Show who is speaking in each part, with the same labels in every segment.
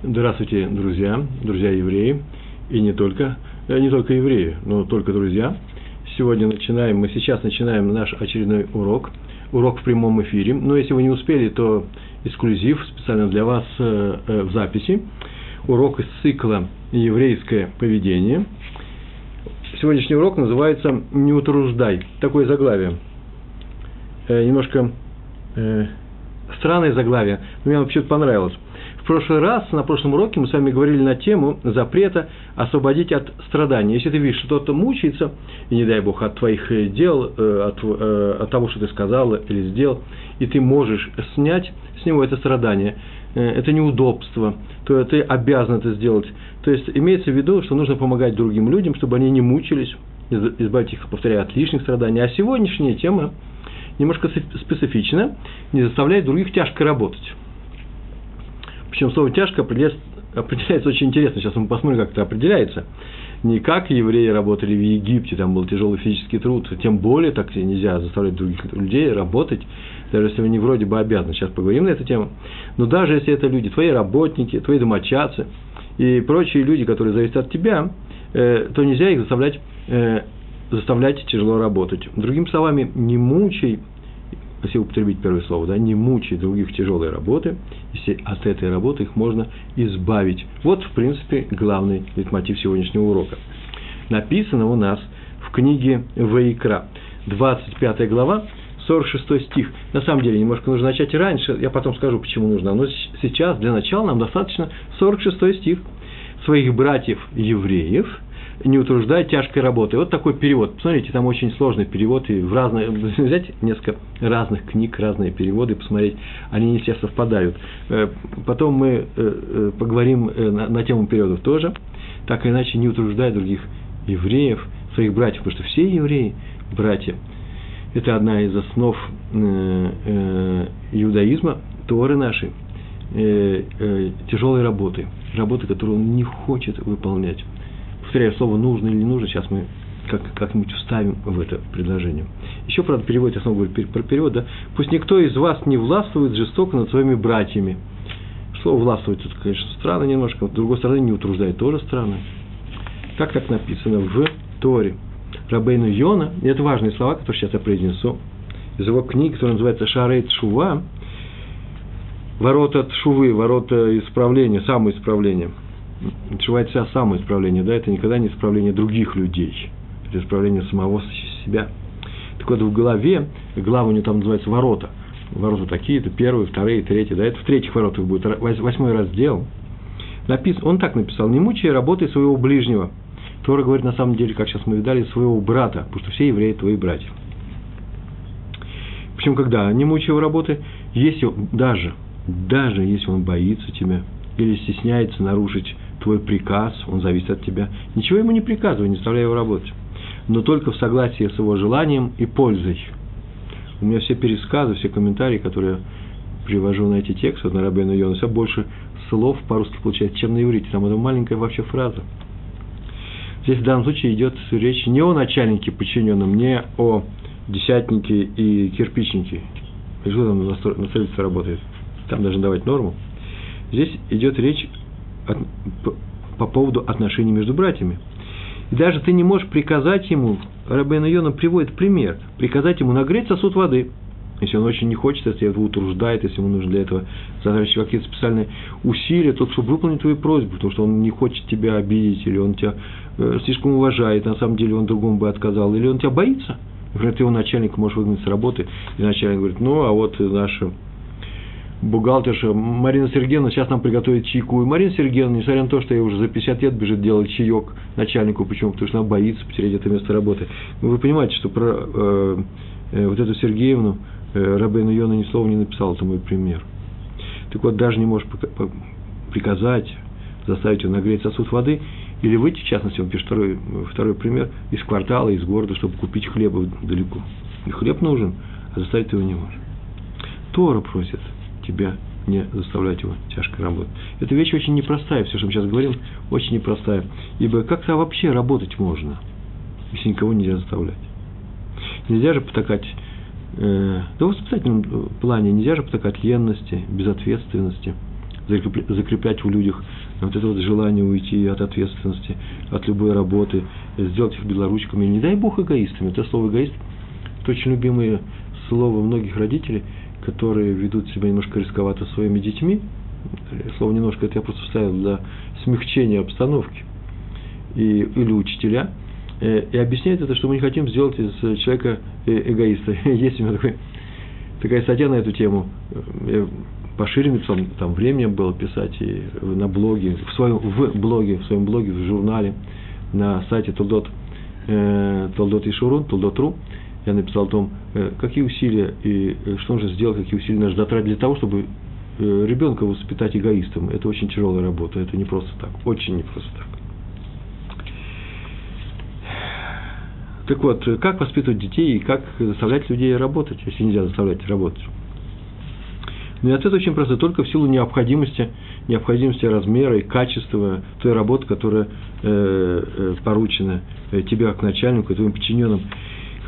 Speaker 1: Здравствуйте, друзья, друзья евреи, и не только, э, не только евреи, но только друзья. Сегодня начинаем, мы сейчас начинаем наш очередной урок, урок в прямом эфире. Но если вы не успели, то эксклюзив специально для вас э, э, в записи. Урок из цикла «Еврейское поведение». Сегодняшний урок называется «Не утруждай». Такое заглавие. Немножко странное заглавие, но мне вообще-то понравилось прошлый раз, на прошлом уроке мы с вами говорили на тему запрета освободить от страданий. Если ты видишь, что кто-то мучается, и не дай Бог, от твоих э, дел, э, от, э, от того, что ты сказал или сделал, и ты можешь снять с него это страдание, это неудобство, то ты обязан это сделать. То есть имеется в виду, что нужно помогать другим людям, чтобы они не мучились, избавить их, повторяю, от лишних страданий. А сегодняшняя тема немножко специфична, не заставляет других тяжко работать. Причем слово «тяжко» определяется, определяется очень интересно. Сейчас мы посмотрим, как это определяется. Не как евреи работали в Египте, там был тяжелый физический труд, тем более так нельзя заставлять других людей работать, даже если они вроде бы обязаны. Сейчас поговорим на эту тему. Но даже если это люди, твои работники, твои домочадцы и прочие люди, которые зависят от тебя, э, то нельзя их заставлять, э, заставлять тяжело работать. Другими словами, не мучай если употребить первое слово, да, не мучай других тяжелой работы, если от этой работы их можно избавить. Вот, в принципе, главный мотив сегодняшнего урока. Написано у нас в книге Ваикра, 25 глава, 46 стих. На самом деле, немножко нужно начать раньше, я потом скажу, почему нужно. Но сейчас, для начала, нам достаточно 46 стих. Своих братьев евреев – не утруждая тяжкой работой. Вот такой перевод. Посмотрите, там очень сложный перевод, и в разные, взять несколько разных книг, разные переводы, посмотреть, они не все совпадают. Э, потом мы э, э, поговорим на, на тему переводов тоже, так или иначе, не утруждая других евреев, своих братьев, потому что все евреи – братья. Это одна из основ иудаизма, Торы нашей, тяжелой работы, работы, которую он не хочет выполнять повторяю, слово нужно или не нужно, сейчас мы как, как-нибудь вставим в это предложение. Еще, правда, переводит, я снова говорю про перевод, да, пусть никто из вас не властвует жестоко над своими братьями. Слово властвует тут, конечно, странно немножко, с другой стороны, не утруждает тоже странно. Как так написано в Торе. Рабейну Йона, и это важные слова, которые сейчас я произнесу, из его книги, которая называется Шарейт Шува, ворота от Шувы, ворота исправления, самоисправления – Тшува – это самоисправление, да, это никогда не исправление других людей, это исправление самого себя. Так вот, в голове, глава у него там называется ворота, ворота такие, это первые, вторые, третьи, да, это в третьих воротах будет, восьмой раз сделал. Напис, он так написал, не мучай работы своего ближнего. Тора говорит, на самом деле, как сейчас мы видали, своего брата, потому что все евреи твои братья. Причем, когда не мучай его работы, если даже, даже если он боится тебя или стесняется нарушить твой приказ, он зависит от тебя. Ничего ему не приказывай, не заставляй его работать. Но только в согласии с его желанием и пользой. У меня все пересказы, все комментарии, которые я привожу на эти тексты, на Рабейну Йону, все больше слов по-русски получается, чем на иврите. Там это маленькая вообще фраза. Здесь в данном случае идет речь не о начальнике подчиненном, не о десятнике и кирпичнике. Что там на строительстве работает? Там должны давать норму. Здесь идет речь по, по поводу отношений между братьями. И даже ты не можешь приказать ему, Рабен Йона приводит пример, приказать ему нагреть сосуд воды, если он очень не хочет, если его утруждает, если ему нужно для этого затрачивать какие-то специальные усилия, то чтобы выполнить твою просьбу, потому что он не хочет тебя обидеть, или он тебя э, слишком уважает, на самом деле он другому бы отказал, или он тебя боится. Например, ты его начальник можешь выгнать с работы, и начальник говорит, ну, а вот наша бухгалтерша Марина Сергеевна сейчас нам приготовит чайку. И Марина Сергеевна, несмотря на то, что ей уже за 50 лет бежит делать чаек начальнику, почему? Потому что она боится потерять это место работы. Ну, вы понимаете, что про э, э, вот эту Сергеевну э, Рабейну Йона ни слова не написал, это мой пример. Так вот, даже не можешь приказать, заставить ее нагреть сосуд воды, или выйти, в частности, он пишет второй, второй пример, из квартала, из города, чтобы купить хлеба далеко. И хлеб нужен, а заставить его не может. Тора просит – тебя не заставлять его тяжко работать. Эта вещь очень непростая, все, что мы сейчас говорим, очень непростая. Ибо как-то вообще работать можно, если никого нельзя заставлять. Нельзя же потакать, э, да в воспитательном плане нельзя же потакать ленности, безответственности, закреплять в людях вот это вот желание уйти от ответственности, от любой работы, сделать их белоручками. Не дай бог эгоистами. Это слово эгоист – это очень любимое слово многих родителей, которые ведут себя немножко рисковато своими детьми. Слово немножко это я просто вставил для смягчения обстановки. И, или учителя. Э, и объясняет это, что мы не хотим сделать из человека э, эгоиста. Есть у меня такой, такая статья на эту тему. Я пошире там, там времени было писать и на блоге, в своем в блоге, в своем блоге, в журнале, на сайте Толдот, э, Толдот и Шурун, Толдот.ру, я написал о том, э, какие усилия и э, что нужно сделать, какие усилия нужно затратить для того, чтобы э, ребенка воспитать эгоистом. Это очень тяжелая работа, это не просто так, очень не просто так. Так вот, как воспитывать детей и как заставлять людей работать, если нельзя заставлять работать? Но и ответ очень простой, только в силу необходимости, необходимости размера и качества той работы, которая э, поручена тебе как начальнику, твоим подчиненным,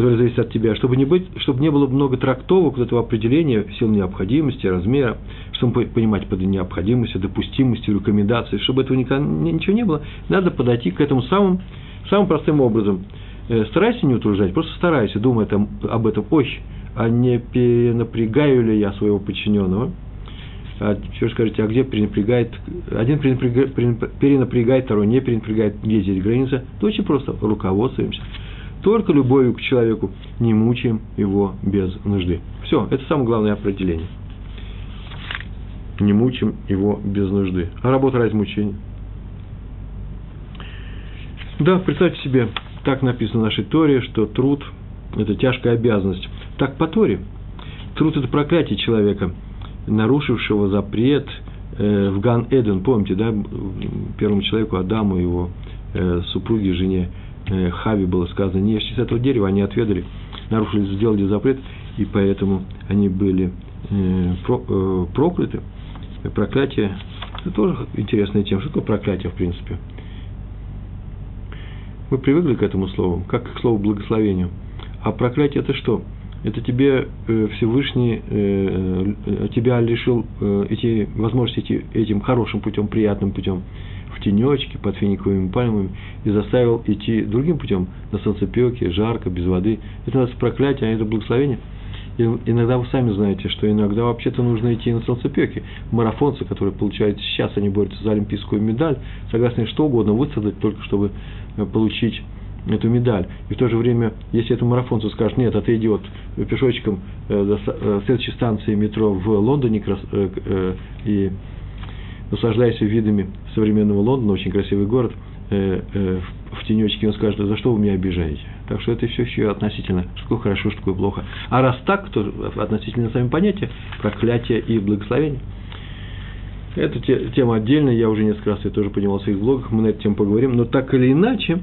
Speaker 1: которая зависит от тебя, чтобы не, быть, чтобы не было много трактовок вот этого определения в силу необходимости, размера, чтобы понимать под необходимостью, допустимостью, рекомендацией, чтобы этого никогда, ничего не было, надо подойти к этому самым, самым простым образом. Э, старайся не утруждать, просто старайся, думай там, об этом, ой, а не перенапрягаю ли я своего подчиненного. А теперь скажите, а где перенапрягает, один перенапрягает, перенапрягает, второй не перенапрягает, где здесь граница? То очень просто, руководствуемся. Только любовью к человеку не мучаем его без нужды. Все, это самое главное определение. Не мучим его без нужды. А работа ради мучения? Да, представьте себе, так написано в нашей Торе, что труд – это тяжкая обязанность. Так по Торе. Труд – это проклятие человека, нарушившего запрет э, в Ган Эден. Помните, да, первому человеку, Адаму, его э, супруге, жене Хави было сказано, не ешьте с этого дерева, они отведали, нарушили, сделали запрет, и поэтому они были э, э, прокляты. Проклятие – это тоже интересная тема. Что такое проклятие, в принципе? Мы привыкли к этому слову, как к слову благословению. А проклятие – это что? – это тебе э, Всевышний э, э, тебя лишил эти возможности идти этим хорошим путем, приятным путем, в тенечке, под финиковыми пальмами, и заставил идти другим путем, на солнцепеке, жарко, без воды. Это у нас проклятие, а это благословение. И иногда вы сами знаете, что иногда вообще-то нужно идти на солнцепеке. Марафонцы, которые получают сейчас, они борются за олимпийскую медаль, согласны что угодно высадить, только чтобы получить эту медаль. И в то же время, если этому марафонцу скажут, нет, а ты идет пешочком э, до э, следующей станции метро в Лондоне э, и наслаждайся видами современного Лондона, очень красивый город, в тенечке, он скажет, за что вы меня обижаете? Так что это все еще относительно, что хорошо, что плохо. А раз так, то относительно сами понятия, проклятие и благословение. Это тема отдельная, я уже несколько раз я тоже понимал в своих блогах, мы на эту тему поговорим, но так или иначе,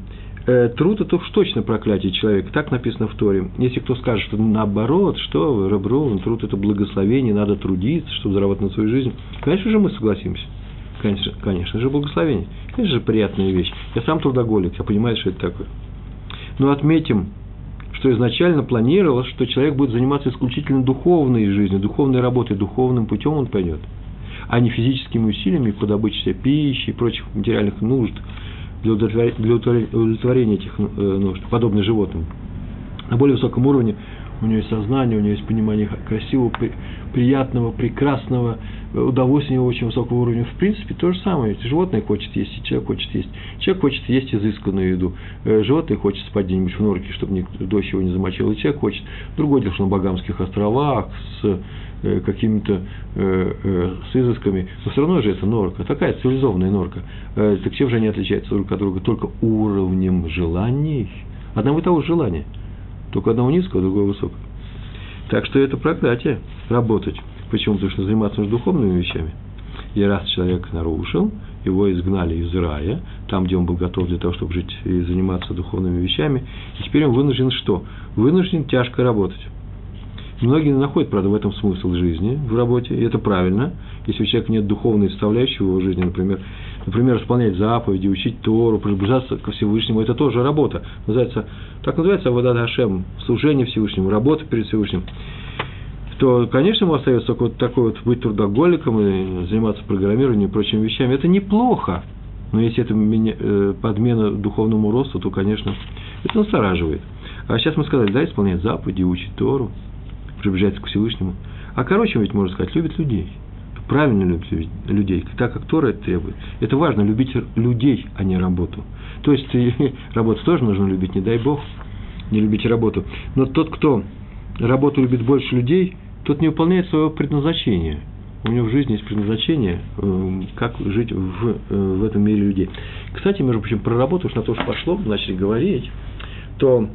Speaker 1: труд это уж точно проклятие человека, так написано в Торе. Если кто скажет, что наоборот, что Рабру, труд это благословение, надо трудиться, чтобы заработать на свою жизнь, конечно же мы согласимся. Конечно, конечно же благословение, конечно же приятная вещь. Я сам трудоголик, я понимаю, что это такое. Но отметим, что изначально планировалось, что человек будет заниматься исключительно духовной жизнью, духовной работой, духовным путем он пойдет, а не физическими усилиями по добыче пищи и прочих материальных нужд – для удовлетворения этих э, нужд, подобно животным. На более высоком уровне у него есть сознание, у него есть понимание красивого, приятного, прекрасного, э, удовольствия очень высокого уровня. В принципе, то же самое. Животное хочет есть, и человек хочет есть. Человек хочет есть изысканную еду. Э, животное хочет спать где-нибудь в норке, чтобы дождь его не замочил. И человек хочет. Другой дело, что на Багамских островах, с какими-то э, э, с изысками, но все равно же это норка, такая цивилизованная норка. Так чем же они отличаются друг от друга? Только уровнем желаний, одного и того же желания, только одного низкого, другого высокого. Так что это проклятие работать. Почему? Потому что заниматься нужно духовными вещами. И раз человек нарушил, его изгнали из рая, там, где он был готов для того, чтобы жить и заниматься духовными вещами, и теперь он вынужден что? Вынужден тяжко работать. Многие находят, правда, в этом смысл жизни, в работе, и это правильно. Если у человека нет духовной составляющей в его жизни, например, например, исполнять заповеди, учить Тору, приближаться ко Всевышнему, это тоже работа. Называется, так называется Авадат Хашем, служение Всевышнему, работа перед Всевышним. то, конечно, ему остается только вот такой вот быть трудоголиком и заниматься программированием и прочими вещами. Это неплохо. Но если это э, подмена духовному росту, то, конечно, это настораживает. А сейчас мы сказали, да, исполнять заповеди, учить Тору, приближается к Всевышнему. А короче, ведь можно сказать, любит людей. Правильно любит людей, так как Тора это требует. Это важно, любить людей, а не работу. То есть работу тоже нужно любить, не дай Бог, не любить работу. Но тот, кто работу любит больше людей, тот не выполняет своего предназначения. У него в жизни есть предназначение, эм, как жить в, э, в этом мире людей. Кстати, между прочим, про работу, уж на то, что пошло, начали говорить, то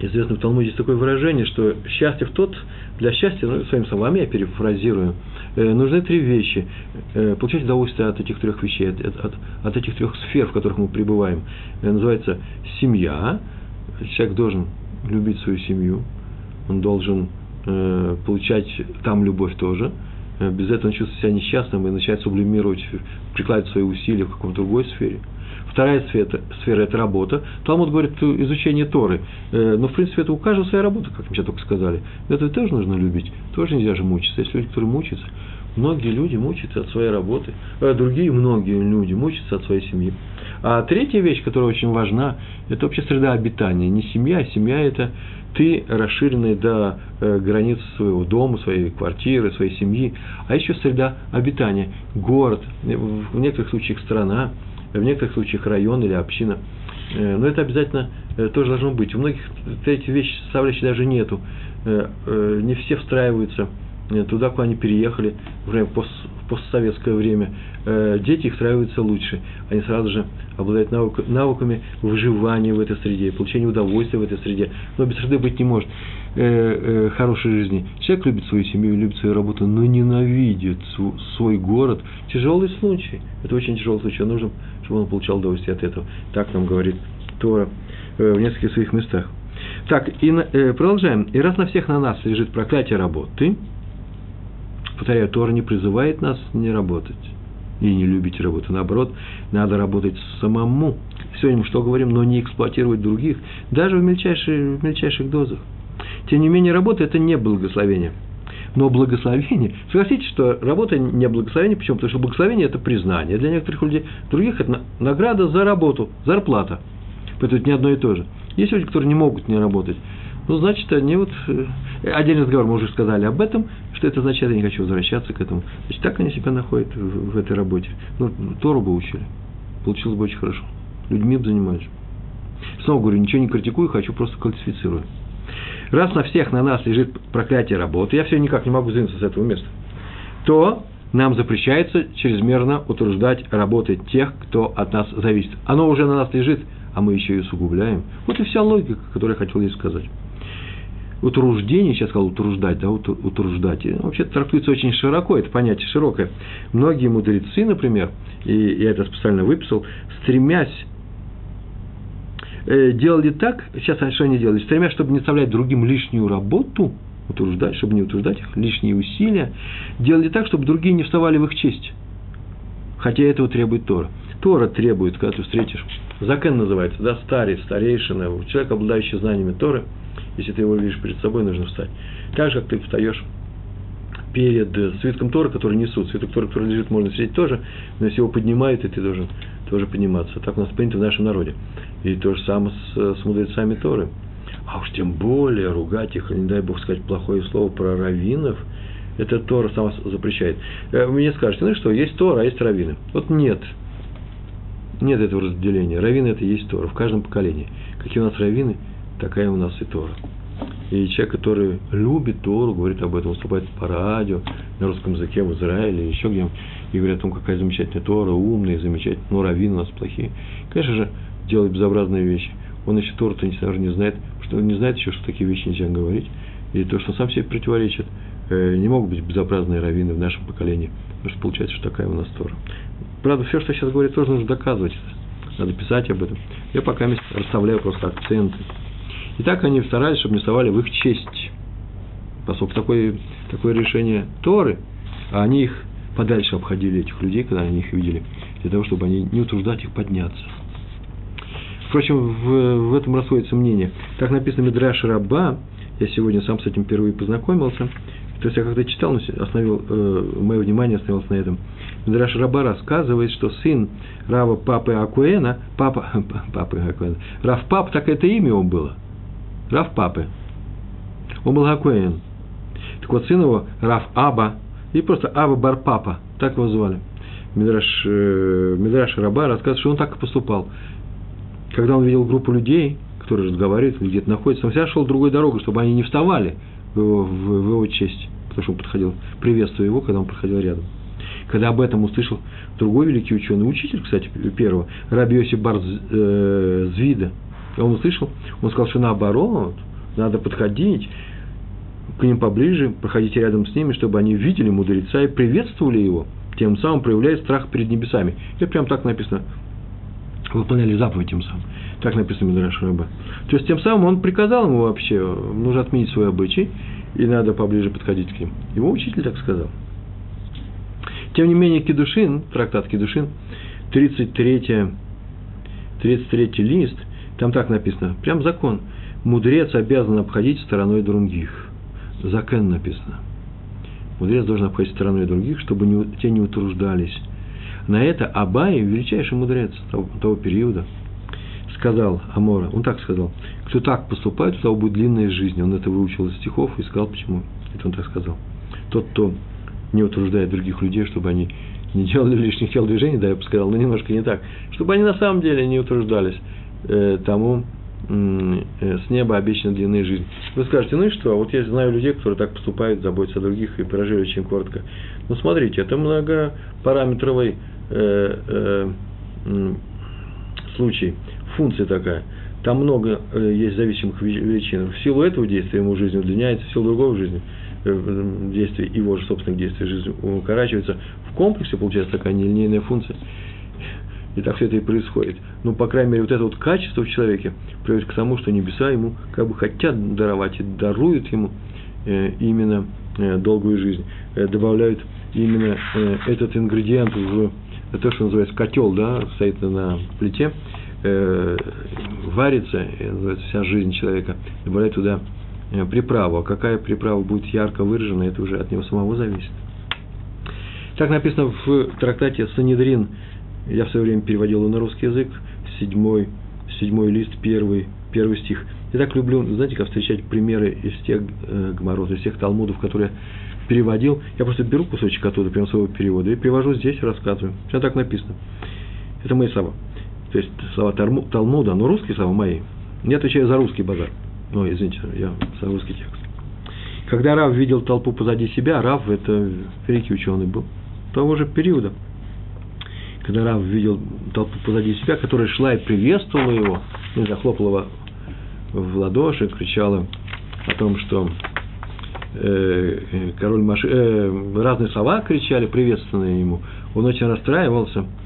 Speaker 1: известно в Талмуде есть такое выражение, что счастье в тот, для счастья, ну, своими словами я перефразирую, э, нужны три вещи. Э, получать удовольствие от этих трех вещей, от, от, от этих трех сфер, в которых мы пребываем. называется семья. Человек должен любить свою семью, он должен э, получать там любовь тоже. Э, без этого он чувствует себя несчастным и начинает сублимировать, прикладывать свои усилия в какой-то другой сфере. Вторая сфера, сфера – это работа. Талмуд говорит изучение Торы. Э, но, в принципе, это у каждого своя работа, как мы сейчас только сказали. Это тоже нужно любить. Тоже нельзя же мучиться. Есть люди, которые мучаются. Многие люди мучаются от своей работы. А другие многие люди мучаются от своей семьи. А третья вещь, которая очень важна, это вообще среда обитания. Не семья, а семья – это ты расширенный до э, границ своего дома, своей квартиры, своей семьи, а еще среда обитания, город, в некоторых случаях страна, в некоторых случаях район или община. Э, но это обязательно э, тоже должно быть. У многих эти вещи составляющие даже нету. Не все встраиваются туда, куда они переехали, в постсоветское время. Дети их встраиваются лучше. Они сразу же обладает навык, навыками выживания в этой среде, получения удовольствия в этой среде. Но без среды быть не может э, э, хорошей жизни. Человек любит свою семью, любит свою работу, но ненавидит свой город. Тяжелый случай. Это очень тяжелый случай. Нужно, чтобы он получал удовольствие от этого. Так нам говорит Тора э, в нескольких своих местах. Так, и э, продолжаем. И раз на всех на нас лежит проклятие работы, повторяю, Тора не призывает нас не работать и не любите работу. Наоборот, надо работать самому. Сегодня мы что говорим, но не эксплуатировать других, даже в мельчайших, в мельчайших дозах. Тем не менее, работа – это не благословение. Но благословение, согласитесь, что работа не благословение, почему? Потому что благословение – это признание для некоторых людей, других – это награда за работу, зарплата. Поэтому это не одно и то же. Есть люди, которые не могут не работать. Ну, значит, они вот... Э, отдельный разговор, мы уже сказали об этом, что это значит, я не хочу возвращаться к этому. Значит, так они себя находят в, в этой работе. Ну, Тору бы учили. Получилось бы очень хорошо. Людьми бы занимались. Снова говорю, ничего не критикую, хочу просто классифицирую. Раз на всех на нас лежит проклятие работы, я все никак не могу сдвинуться с этого места, то нам запрещается чрезмерно утруждать работы тех, кто от нас зависит. Оно уже на нас лежит, а мы еще и усугубляем. Вот и вся логика, которую я хотел здесь сказать утруждение, сейчас сказал утруждать, да, утруждать, вообще трактуется очень широко, это понятие широкое. Многие мудрецы, например, и я это специально выписал, стремясь э, делали так, сейчас что они делали, стремясь, чтобы не оставлять другим лишнюю работу, утруждать, чтобы не утруждать их, лишние усилия, делали так, чтобы другие не вставали в их честь. Хотя этого требует Тора. Тора требует, когда ты встретишь, Закен называется, да, старец, старейшина, человек, обладающий знаниями Торы – если ты его видишь перед собой, нужно встать. Так же, как ты встаешь перед э, свитком Тора, который несут. Свиток Тора, который лежит, можно сидеть тоже, но если его поднимают, и ты должен тоже подниматься. Так у нас принято в нашем народе. И то же самое с, с мудрецами Торы. А уж тем более ругать их, не дай Бог сказать плохое слово про раввинов, это Тора сама запрещает. Вы мне скажете, ну что, есть Тора, а есть раввины. Вот нет. Нет этого разделения. Раввины – это есть Тора в каждом поколении. Какие у нас раввины – такая у нас и Тора. И человек, который любит Тору, говорит об этом, выступает по радио, на русском языке в Израиле, еще где и говорит о том, какая замечательная Тора, умная, замечательная, но раввины у нас плохие. Конечно же, делает безобразные вещи. Он еще Тору-то не знает, что не знает еще, что такие вещи нельзя говорить. И то, что сам себе противоречит, э, не могут быть безобразные раввины в нашем поколении. Потому что получается, что такая у нас Тора. Правда, все, что сейчас говорит, тоже нужно доказывать. Надо писать об этом. Я пока расставляю просто акценты. И так они старались, чтобы не вставали в их честь. Поскольку такое, такое решение Торы, а они их подальше обходили, этих людей, когда они их видели, для того, чтобы они не утруждать их подняться. Впрочем, в, в этом расходится мнение. Так написано Мидраш Раба, я сегодня сам с этим впервые познакомился, То есть я когда читал, остановил, э, мое внимание остановилось на этом. Мидраш Раба рассказывает, что сын Рава Папы Акуэна, папа, папы Акуэна, Рав Пап, так это имя его было. Рав Папы. Он был Акуэн. Так вот, сын его Рав Аба, и просто Аба Бар Папа, так его звали. Мидраш, э, Мидраш Раба рассказывает, что он так и поступал. Когда он видел группу людей, которые разговаривают, где-то находятся, он всегда шел другой дорогой, чтобы они не вставали в его, в, в его честь, потому что он подходил, приветствуя его, когда он проходил рядом. Когда об этом услышал другой великий ученый, учитель, кстати, первого, Раби Йосиф Бар э, Звида, он услышал, он сказал, что наоборот, надо подходить к ним поближе, проходить рядом с ними, чтобы они видели мудреца и приветствовали его, тем самым проявляя страх перед небесами. Это прям так написано. Выполняли заповедь тем самым. Так написано Мидраш Рыба. То есть, тем самым он приказал ему вообще, нужно отменить свой обычай, и надо поближе подходить к ним. Его учитель так сказал. Тем не менее, Кедушин, трактат Кедушин, 33, 33 лист, там так написано, прям закон. Мудрец обязан обходить стороной других. Закен написано. Мудрец должен обходить стороной других, чтобы не, те не утруждались. На это Абай, величайший мудрец того, того периода, сказал Амора, он так сказал, кто так поступает, у того будет длинная жизнь. Он это выучил из стихов и сказал, почему. Это он так сказал. Тот, кто не утруждает других людей, чтобы они не делали лишних телодвижений, да, я бы сказал, но немножко не так, чтобы они на самом деле не утруждались э, тому, э, с неба обещана длинная жизнь. Вы скажете, ну и что, вот я знаю людей, которые так поступают, заботятся о других и прожили очень коротко. Ну, смотрите, это многопараметровый э, э, случай, функция такая. Там много э, есть зависимых величин. В силу этого действия ему жизнь удлиняется, в силу другого жизни э, действия, его же собственных действий жизнь укорачивается. В комплексе получается такая нелинейная функция. И так все это и происходит. Ну, по крайней мере, вот это вот качество в человеке приводит к тому, что небеса ему как бы хотят даровать и даруют ему э, именно э, долгую жизнь. Э, добавляют именно этот ингредиент в то, что называется котел, да, стоит на плите, варится, называется вся жизнь человека, добавляет туда приправу. А какая приправа будет ярко выражена, это уже от него самого зависит. Так написано в трактате Санедрин, я в свое время переводил его на русский язык, седьмой, седьмой лист, первый, первый стих. Я так люблю, знаете, как встречать примеры из тех э, гморов, из тех талмудов, которые переводил. Я просто беру кусочек оттуда, прямо своего перевода, и привожу здесь, рассказываю. Все так написано. Это мои слова. То есть слова Талмуда, но русские слова мои. Не отвечаю за русский базар. Ну, извините, я за русский текст. Когда Рав видел толпу позади себя, Рав – это великий ученый был того же периода. Когда Рав видел толпу позади себя, которая шла и приветствовала его, не захлопала в ладоши, кричала о том, что э, король Маши, э, разные слова кричали, приветственные ему. Он очень расстраивался –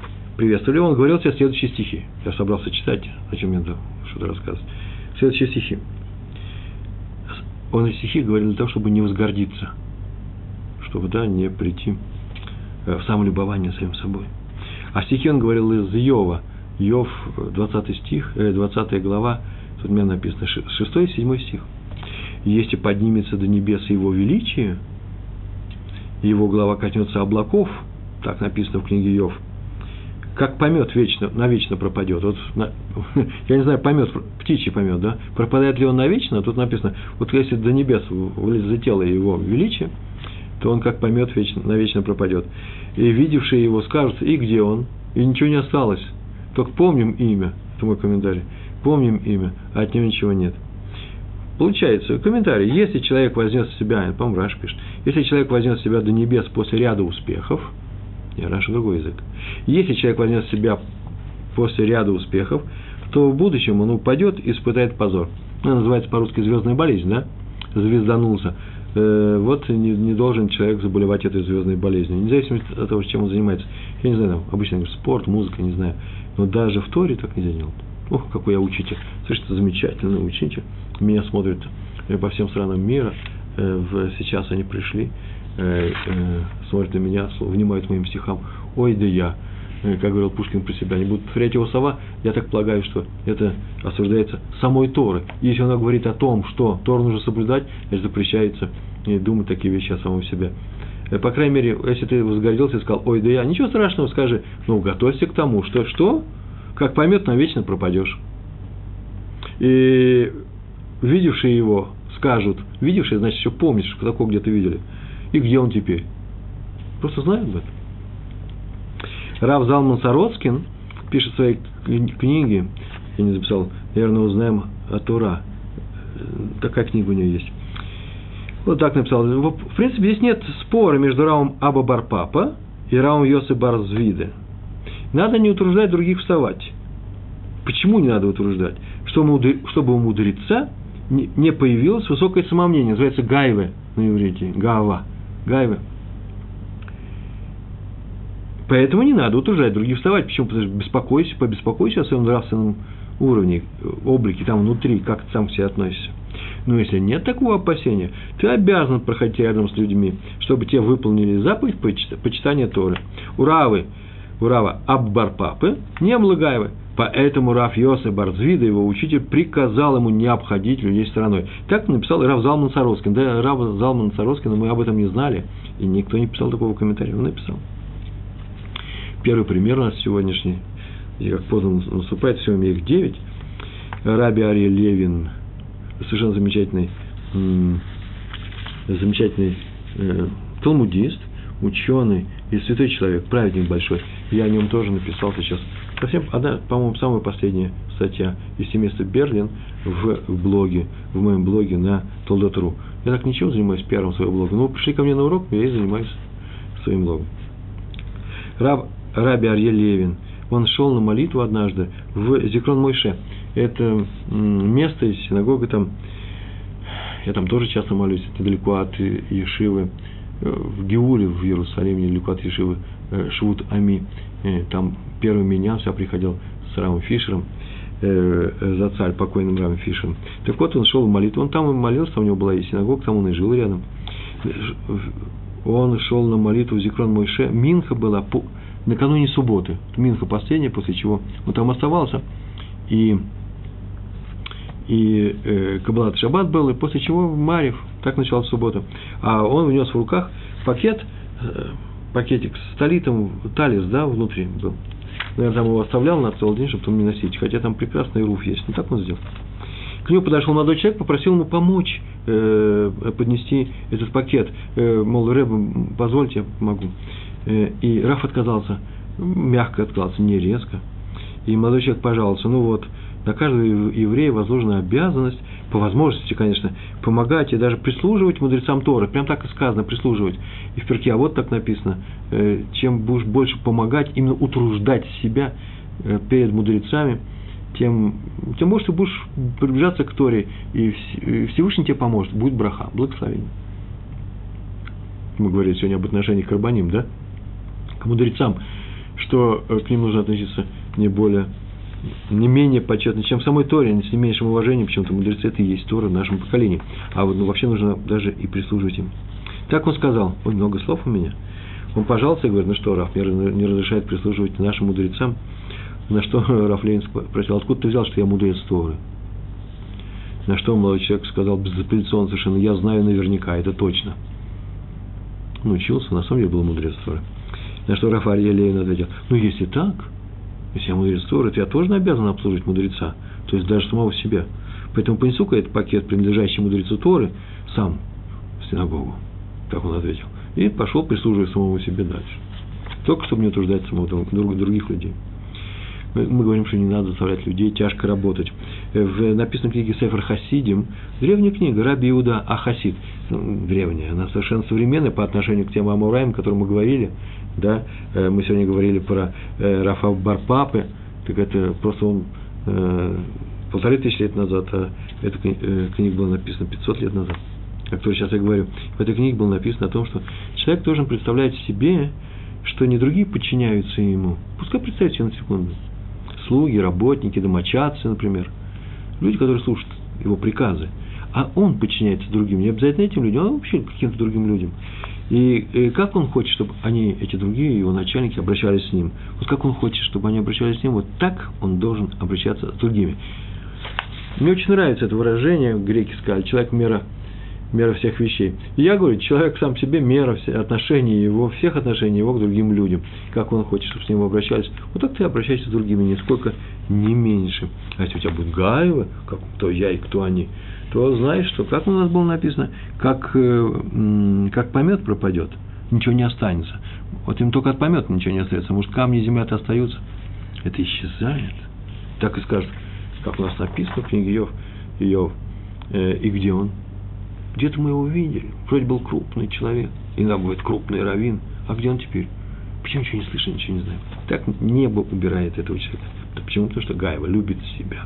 Speaker 1: приветствовали, он говорил тебе следующие стихи. Я собрался читать, о чем мне что-то рассказывать. Следующие стихи. Он эти стихи говорил для того, чтобы не возгордиться, чтобы, да, не прийти э, в самолюбование самим собой. А стихи он говорил из Иова. Иов, 20 стих, 20 э, глава, тут у меня написано 6 и 7 стих. «Если поднимется до небес его величие, его глава коснется облаков», так написано в книге Иов – как помет вечно, навечно пропадет. Вот, на, я не знаю, помет, птичий помет, да? Пропадает ли он навечно? Тут написано, вот если до небес взлетело его величие, то он как помет вечно, навечно пропадет. И видевшие его скажут, и где он? И ничего не осталось. Только помним имя, это мой комментарий, помним имя, а от него ничего нет. Получается, комментарий, если человек вознес себя, по-моему, Раш пишет, если человек вознес себя до небес после ряда успехов – не, Раша другой язык. Если человек возьмет себя после ряда успехов, то в будущем он упадет и испытает позор. Ну, называется по-русски звездная болезнь, да? Звезданулся. Э, вот не, не должен человек заболевать этой звездной болезнью. Независимо от того, чем он занимается. Я не знаю, обычно говорю, спорт, музыка, не знаю. Но даже в Торе так нельзя делать. Ох, какой я учитель. Слушайте, замечательный учитель. Меня смотрят э, по всем странам мира. Э, сейчас они пришли смотрят на меня, внимают моим стихам, ой, да я, как говорил Пушкин про себя, не будут повторять его слова, я так полагаю, что это осуждается самой Торы. Если она говорит о том, что Тору нужно соблюдать, это запрещается и думать такие вещи о самом себе. Э, по крайней мере, если ты возгордился и сказал, ой, да я, ничего страшного, скажи, ну, готовься к тому, что, что, как поймет, навечно пропадешь. И видевшие его скажут, видевшие, значит, еще помнишь, что такого где-то видели. И где он теперь? Просто знают об этом. Рав Залман Сароцкин пишет в своей книге, я не записал, наверное, узнаем о Тура. Такая книга у него есть. Вот так написал. В принципе, здесь нет спора между Равом Аба Барпапа и Равом Йосы Барзвиде. Надо не утруждать других вставать. Почему не надо утруждать? Чтобы у мудреца не появилось высокое самомнение. Называется гайве на иврите. Гава. Гайве. Поэтому не надо утруждать других вставать. Почему? Потому что беспокойся, побеспокойся о своем нравственном уровне, облике, там внутри, как ты сам к себе относишься. Но если нет такого опасения, ты обязан проходить рядом с людьми, чтобы те выполнили заповедь почитания Торы. Уравы, Урава Аббарпапы, не Млагаевы. Поэтому Раф Йосеф Барзвида, его учитель, приказал ему не обходить людей стороной. Так написал Раф Залман Сароскин. Да, Раф Залман Сароскин, мы об этом не знали, и никто не писал такого комментария. Он написал. Первый пример у нас сегодняшний, и как поздно наступает, всего их девять. Раби Ария Левин, совершенно замечательный, замечательный э, талмудист, ученый и святой человек, праведник большой. Я о нем тоже написал сейчас. Совсем одна, по-моему, самая последняя статья из семейства Берлин в блоге, в моем блоге на Толдотру. Я так ничего занимаюсь пиаром своего блога. Но пришли ко мне на урок, я и занимаюсь своим блогом. Раб Раби Арье Левин, он шел на молитву однажды в Зикрон Мойше. Это место из синагога там, я там тоже часто молюсь, это далеко от Ешивы, э, в Геуле в Иерусалиме, недалеко от Ешивы э, Швуд Ами. Э, там первый меня вся приходил с Рамом Фишером, за царь, покойным Рамом Фишером. Так вот, он шел в молитву, он там и молился, у него была и синагога, там он и жил рядом. Он шел на молитву в Зикрон Мойше. Минха была накануне субботы, Минха последняя, после чего он там оставался, и, и э, Кабалат Шаббат был, и после чего Марев, так началась суббота. А он внес в руках пакет, э, пакетик с талитом, талис, да, внутри был. Наверное, там его оставлял на целый день, чтобы там не носить, хотя там прекрасный руф есть. Не так он сделал. К нему подошел молодой человек, попросил ему помочь э, поднести этот пакет. Э, мол, Рэб, позвольте, я помогу. Э, и Раф отказался, мягко отказался, не резко. И молодой человек пожаловался, ну вот, на каждого еврея возложена обязанность, по возможности, конечно, помогать и даже прислуживать мудрецам Торы. Прям так и сказано, прислуживать. И в перке, а вот так написано, э, чем будешь больше помогать, именно утруждать себя э, перед мудрецами, тем, тем больше ты будешь приближаться к Торе, и Всевышний тебе поможет, будет браха, благословение. Мы говорили сегодня об отношениях к Рабаним, да? К мудрецам, что э, к ним нужно относиться не более, не менее почетно, чем в самой Торе, с не меньшим уважением, почему-то мудрецы это и есть Тора в нашем поколении. А вот ну, вообще нужно даже и прислуживать им. Так он сказал, ой, много слов у меня. Он пожаловался и говорит, ну что, Раф, мне не разрешает прислуживать нашим мудрецам. На что Раф Ленин спросил, откуда ты взял, что я мудрец Торы? На что молодой человек сказал безапелляционно совершенно, я знаю наверняка, это точно. Он учился, на самом деле был мудрец Торы. На что Рафаэль Елеин ответил, ну, если так, если я мудрец Торы, то я тоже обязан обслуживать мудреца, то есть даже самого себя. Поэтому понесу-ка этот пакет, принадлежащий мудрецу Торы, сам в синагогу. Так он ответил. И пошел прислуживать самому себе дальше. Только чтобы не утруждать самого других людей мы говорим, что не надо заставлять людей тяжко работать. В написанной книге Сефер Хасидим, древняя книга Раби Иуда Ахасид, древняя, она совершенно современная по отношению к тем Амураям, о которых мы говорили, да, э, мы сегодня говорили про э, Рафа Барпапы, так это просто он э, полторы тысячи лет назад, а эта книга была написана 500 лет назад, о которой сейчас я говорю. В этой книге было написано о том, что человек должен представлять себе, что не другие подчиняются ему. Пускай представить себе на секунду слуги, работники, домочадцы, например. Люди, которые слушают его приказы. А он подчиняется другим, не обязательно этим людям, а вообще каким-то другим людям. И, и как он хочет, чтобы они, эти другие, его начальники, обращались с ним? Вот как он хочет, чтобы они обращались с ним, вот так он должен обращаться с другими. Мне очень нравится это выражение, греки сказали, человек мера, мера всех вещей. И я говорю, человек сам себе мера отношений его, всех отношений его к другим людям. Как он хочет, чтобы с ним обращались. Вот так ты обращаешься с другими, нисколько не меньше. А если у тебя будет Гаева, как, кто я и кто они, то знаешь, что, как у нас было написано, как, э, как помет пропадет, ничего не останется. Вот им только от помета ничего не остается. Может, камни земля-то остаются. Это исчезает. Так и скажут, как у нас написано в книге Йов, Йов э, и где он? Где-то мы его видели. Вроде был крупный человек. Иногда бывает крупный раввин. А где он теперь? Почему ничего не слышно, ничего не знаю? Так небо убирает этого человека. Да почему? Потому что Гаева любит себя.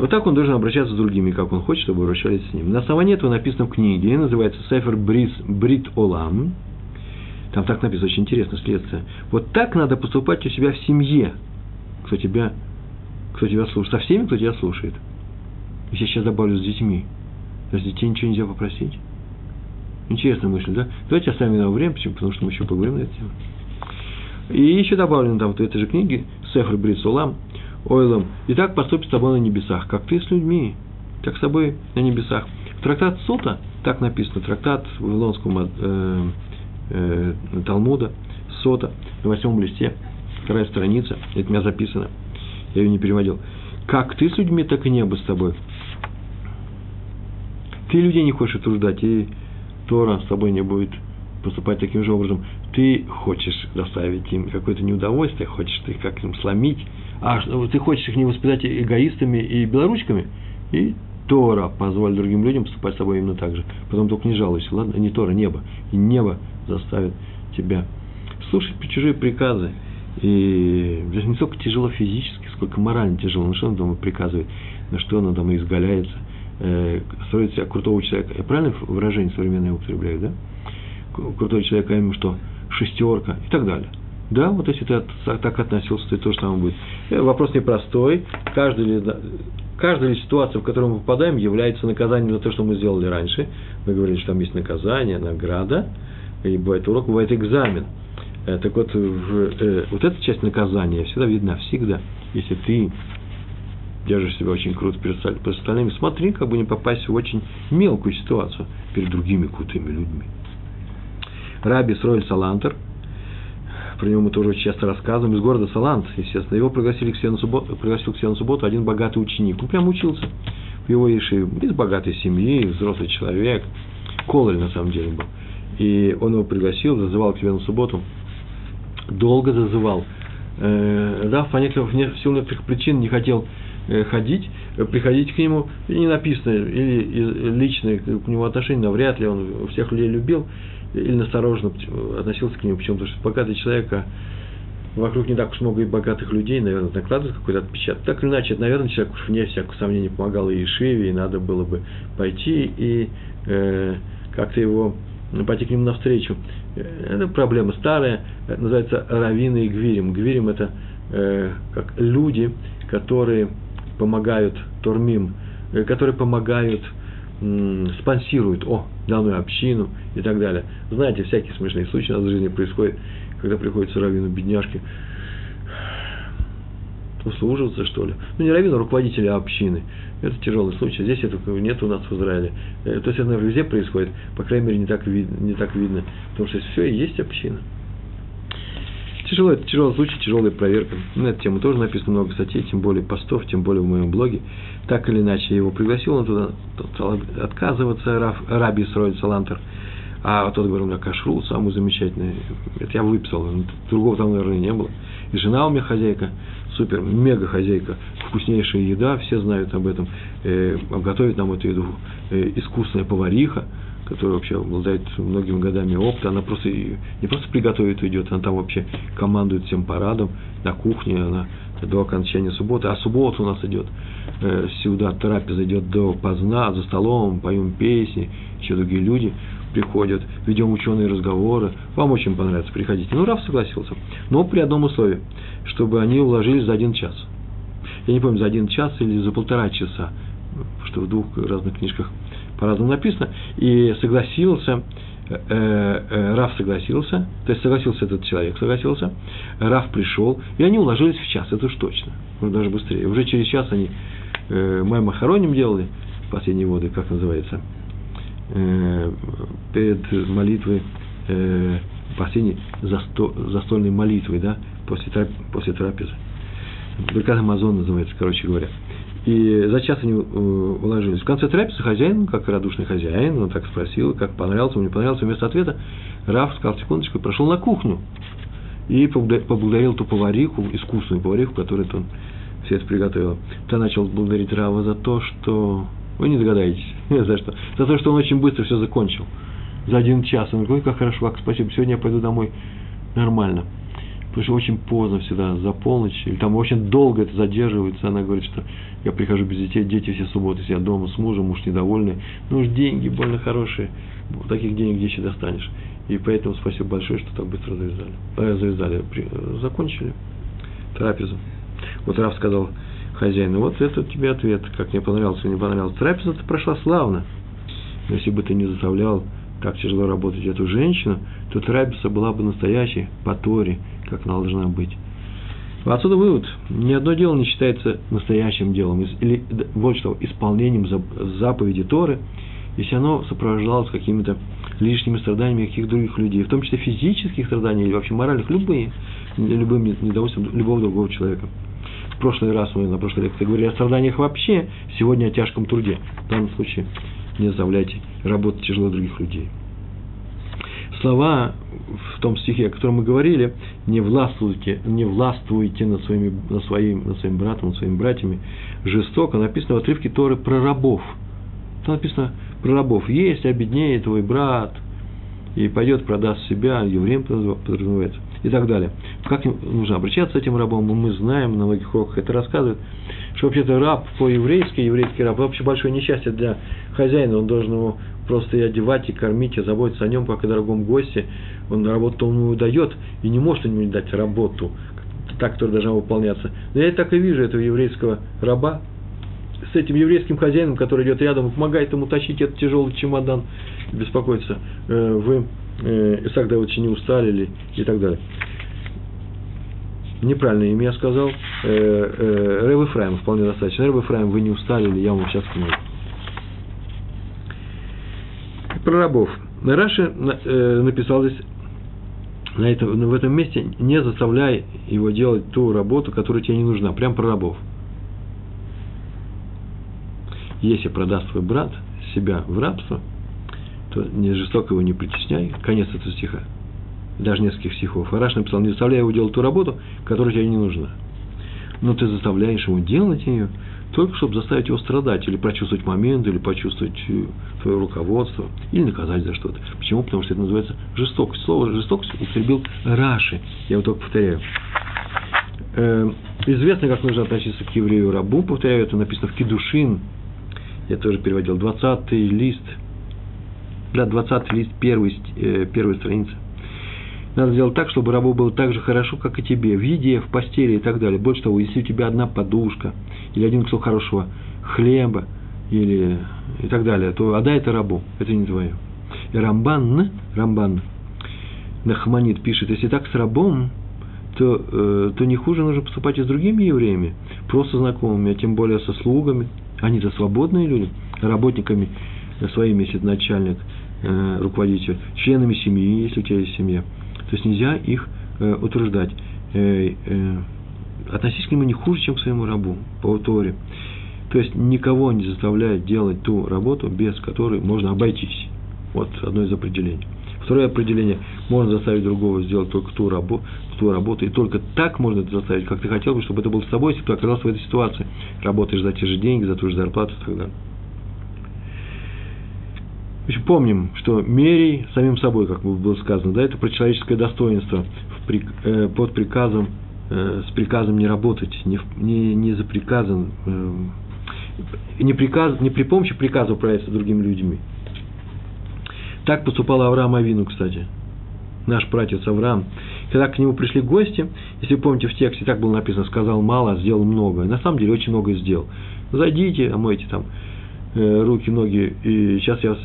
Speaker 1: Вот так он должен обращаться с другими, как он хочет, чтобы обращались с ним. На основании этого написано в книге, называется Сефер Брис Брит Олам. Там так написано, очень интересно следствие. Вот так надо поступать у себя в семье. Кто тебя, кто тебя слушает. Со всеми, кто тебя слушает. Если я сейчас добавлю с детьми. С детей ничего нельзя попросить. Интересная мысль, да? Давайте оставим на время, почему? Потому что мы еще поговорим на эту тему. И еще добавлено там в этой же книге Сефер Брит Олам – Ойлом, и так поступит с тобой на небесах, как ты с людьми, как с тобой на небесах. Трактат Сута, так написано, трактат Вавилонского э, э, Талмуда, Сота, на восьмом листе, вторая страница, это у меня записано, я ее не переводил. Как ты с людьми, так и небо с тобой. Ты людей не хочешь утруждать, и Тора с тобой не будет поступать таким же образом. Ты хочешь доставить им какое-то неудовольствие, хочешь ты как им сломить, а ты хочешь их не воспитать эгоистами и белоручками, и Тора позволит другим людям поступать с тобой именно так же. Потом только не жалуйся, ладно? Не Тора, небо. И небо заставит тебя слушать чужие приказы. И здесь не столько тяжело физически, сколько морально тяжело. Ну, что он дома приказывает, на что он там изгаляется, э, строит себя крутого человека. Я правильно выражение современное употребляю, да? Крутой человек, а именно что? Шестерка и так далее. Да, вот если ты так относился, то то же самое будет. Э, вопрос непростой. Каждая ли, каждая ли ситуация, в которую мы попадаем, является наказанием за то, что мы сделали раньше. Мы говорили, что там есть наказание, награда, и бывает урок, бывает экзамен. Э, так вот, э, вот эта часть наказания всегда видна, всегда. Если ты держишь себя очень круто перед остальными, смотри, как бы не попасть в очень мелкую ситуацию перед другими крутыми людьми. Раби Сройль Салантер – про него мы тоже очень часто рассказываем, из города Салант, естественно. Его пригласили к себе на субботу, пригласил к себе на субботу один богатый ученик. Он прям учился в его Иши, из богатой семьи, взрослый человек, Кололь на самом деле был. И он его пригласил, зазывал к себе на субботу, долго зазывал. Э, да, по некоторых, в силу некоторых причин не хотел э, ходить, э, приходить к нему, и не написано, или личное к нему отношение, навряд ли он всех людей любил, или настороженно относился к нему, почему? Потому что богатый человек, а вокруг не так уж много и богатых людей, наверное, накладывает какой-то отпечаток. Так или иначе, это, наверное, человек уж вне всякого сомнения помогал и Ишиве, и надо было бы пойти и э, как-то его пойти к нему навстречу. Э, это проблема старая, называется раввины и гвирим. Гвирим – это э, как люди, которые помогают турмим, э, которые помогают – спонсируют, о, данную общину и так далее. Знаете, всякие смешные случаи у нас в жизни происходят, когда приходится раввину бедняжки услуживаться, что ли. Ну, не раввину, а руководителя общины. Это тяжелый случай. Здесь этого нет у нас в Израиле. Э, то есть, это, наверное, везде происходит. По крайней мере, не так, видно, не так видно. Потому что все и есть община. Тяжело, это тяжелый случай, тяжелая проверка. На эту тему тоже написано много статей, тем более постов, тем более в моем блоге. Так или иначе, его пригласил, он туда стал отказываться, Раб, Раби Сроид Салантер. А тот говорил, у меня кашрут самый замечательный. Это я выписал, другого там, наверное, не было. И жена у меня хозяйка, супер, мега хозяйка, вкуснейшая еда, все знают об этом. Э, готовит нам эту еду э, искусная повариха, которая вообще обладает многими годами опыта, она просто не просто приготовит идет, она там вообще командует всем парадом на кухне, она до окончания субботы, а суббота у нас идет э, сюда, трапеза идет до поздна, за столом, поем песни, еще другие люди приходят, ведем ученые разговоры, вам очень понравится, приходите. Ну, Раф согласился, но при одном условии, чтобы они уложились за один час. Я не помню, за один час или за полтора часа, что в двух разных книжках по-разному написано, и согласился, Раф согласился, то есть согласился этот человек, согласился, Раф пришел, и они уложились в час, это уж точно, даже быстрее. Уже через час они э, мы Махароним делали, последние воды, как называется, э, перед молитвой, э, последней засто, застольной молитвой, да, после, после трапезы. Беркат Амазон называется, короче говоря. И за час они э, уложились. В конце трапезы хозяин, как радушный хозяин, он так спросил, как понравился, ему не понравился. Вместо ответа Раф сказал секундочку прошел на кухню. И поблагодарил ту повариху, искусную повариху, которая он все это приготовила. Та начал благодарить Рава за то, что... Вы не догадаетесь, за что. За то, что он очень быстро все закончил. За один час. Он говорит, как хорошо, как спасибо, сегодня я пойду домой нормально потому что очень поздно всегда, за полночь, или там очень долго это задерживается, она говорит, что я прихожу без детей, дети все субботы сидят дома с мужем, муж недовольный, ну уж деньги больно хорошие, таких денег где еще достанешь. И поэтому спасибо большое, что так быстро завязали. А, завязали, закончили трапезу. Вот Раф сказал хозяину, вот это тебе ответ, как мне понравился, не понравился. Трапеза-то прошла славно. Но если бы ты не заставлял так тяжело работать эту женщину, то трапеза была бы настоящей по Торе, как она должна быть. Отсюда вывод. Ни одно дело не считается настоящим делом, или, вот что, исполнением заповеди Торы, если оно сопровождалось какими-то лишними страданиями каких-то других людей, в том числе физических страданий или вообще моральных, любые, любым недовольствием любого другого человека. В прошлый раз мы на прошлой лекции говорили о страданиях вообще, сегодня о тяжком труде. В данном случае не заставляйте работать тяжело других людей слова в том стихе, о котором мы говорили, не властвуйте, не властвуйте над, своими, над, своим, над своим братом, над своими братьями жестоко, написано в отрывке Торы про рабов. Там написано про рабов. Если обеднеет твой брат и пойдет продаст себя, евреем подразумевается, и так далее. Как нужно обращаться с этим рабом, мы знаем, на многих уроках это рассказывают, что вообще-то раб по-еврейски, еврейский раб, вообще большое несчастье для хозяина, он должен его просто и одевать, и кормить, и заботиться о нем, как о дорогом госте. Он работу ему дает, и не может ему дать работу, так, которая должна выполняться. Но я так и вижу этого еврейского раба, с этим еврейским хозяином, который идет рядом и помогает ему тащить этот тяжелый чемодан, беспокоиться, э, вы, э, Исаак Давыдович, не устали ли, и так далее. Неправильно имя я сказал. Э, Рэб Ефраим вполне достаточно. Рэб Ефраим, вы не устали ли, я вам сейчас помогу про рабов. Раши э, написал здесь на этом, в этом месте, не заставляй его делать ту работу, которая тебе не нужна. Прям про рабов. Если продаст твой брат себя в рабство, то не жестоко его не притесняй. Конец этого стиха. Даже нескольких стихов. Араш написал, не заставляй его делать ту работу, которая тебе не нужна. Но ты заставляешь его делать ее, только чтобы заставить его страдать, или прочувствовать момент, или почувствовать твое э, руководство, или наказать за что-то. Почему? Потому что это называется жестокость. Слово жестокость употребил Раши. Я его только повторяю. Э, известно, как нужно относиться к еврею рабу. Повторяю, это написано в Кедушин. Я тоже переводил. 20 лист. Да, 20 лист первой, э, первой страницы. Надо сделать так, чтобы рабу было так же хорошо, как и тебе, в еде, в постели и так далее. Больше того, если у тебя одна подушка или один кусок хорошего хлеба или и так далее, то отдай это рабу, это не твое. И Рамбан, Рамбан Нахманит пишет, если так с рабом, то, э, то не хуже нужно поступать и с другими евреями, просто знакомыми, а тем более со слугами. Они-то свободные люди, работниками своими, если начальник, э, руководитель, членами семьи, если у тебя есть семья. То есть нельзя их э, утверждать. Э, э, относись к нему не хуже, чем к своему рабу по Торе. То есть никого не заставляет делать ту работу, без которой можно обойтись. Вот одно из определений. Второе определение. Можно заставить другого сделать только ту, рабу, ту работу. И только так можно это заставить, как ты хотел бы, чтобы это было с тобой, если ты оказался в этой ситуации. Работаешь за те же деньги, за ту же зарплату и так далее. Значит, помним, что мерей самим собой, как было сказано, да, это про человеческое достоинство при, э, под приказом, э, с приказом не работать, не, не, не за приказом, э, не, приказ, не при помощи приказа управляться другими людьми. Так поступал Авраам Авину, кстати, наш братец Авраам. Когда к нему пришли гости, если помните в тексте, так было написано, сказал мало, а сделал много. на самом деле очень много сделал. Зайдите, омойте там руки, ноги, и сейчас я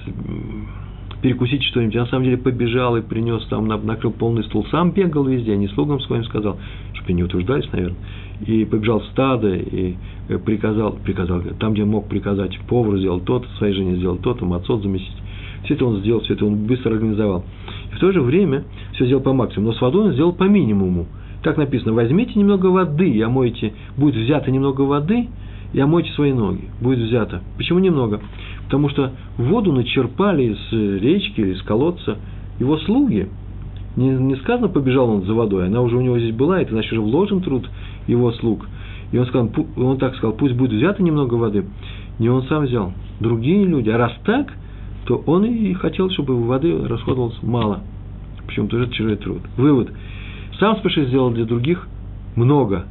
Speaker 1: перекусить что-нибудь. Я на самом деле побежал и принес там, накрыл полный стол. Сам бегал везде, не слугам своим сказал, что чтобы не утруждались, наверное, и побежал в стадо, и э, приказал, приказал, там, где мог приказать повару сделал то-то, своей жене сделал то-то, мацот заместить. Все это он сделал, все это он быстро организовал. И в то же время все сделал по максимуму, но с водой он сделал по минимуму. Так написано, возьмите немного воды и омойте, будет взято немного воды, и омойте свои ноги, будет взято. Почему немного? Потому что воду начерпали из речки или из колодца его слуги. Не, не сказано, побежал он за водой, она уже у него здесь была, это значит уже вложен труд его слуг. И он, сказал, он так сказал, пусть будет взято немного воды. Не он сам взял, другие люди. А раз так, то он и хотел, чтобы воды расходовалось мало. Причем тоже чужой труд. Вывод. Сам спеши сделал для других много,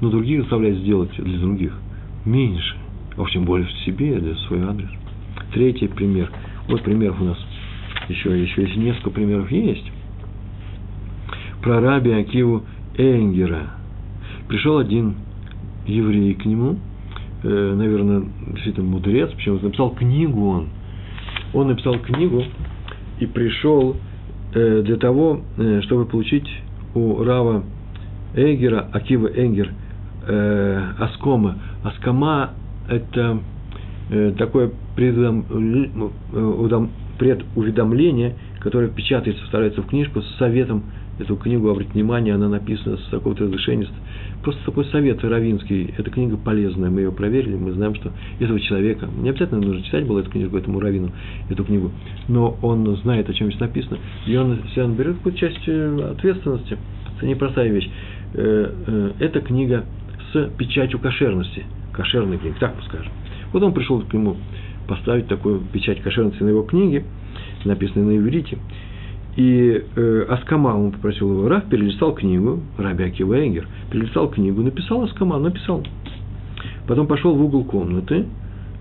Speaker 1: но других заставляет сделать для других меньше. Уж тем более в себе, для свой адрес. Третий пример. Вот примеров у нас еще, еще есть несколько примеров есть. Про раби Акиву Энгера. Пришел один еврей к нему, э, наверное, действительно мудрец, почему написал книгу он. Он написал книгу и пришел э, для того, э, чтобы получить у Рава Энгера, Акива Энгер, э, Аскома. Аскома – это э, такое предуведомление, которое печатается, вставляется в книжку с советом эту книгу, обратите внимание, она написана с такого-то разрешения. Просто такой совет равинский. Эта книга полезная, мы ее проверили, мы знаем, что этого человека, не обязательно нужно читать было эту книгу, этому равину, эту книгу, но он знает, о чем здесь написано, и он себя берет какую-то часть э, ответственности. Это непростая вещь. Э, э, эта книга печатью кошерности, кошерной книги, так скажем. Вот он пришел к нему поставить такую печать кошерности на его книге, написанной на иврите, и э, Аскама, он попросил его, Раф перелистал книгу, Раби Акива Энгер, перелистал книгу, написал Аскама, написал. Потом пошел в угол комнаты,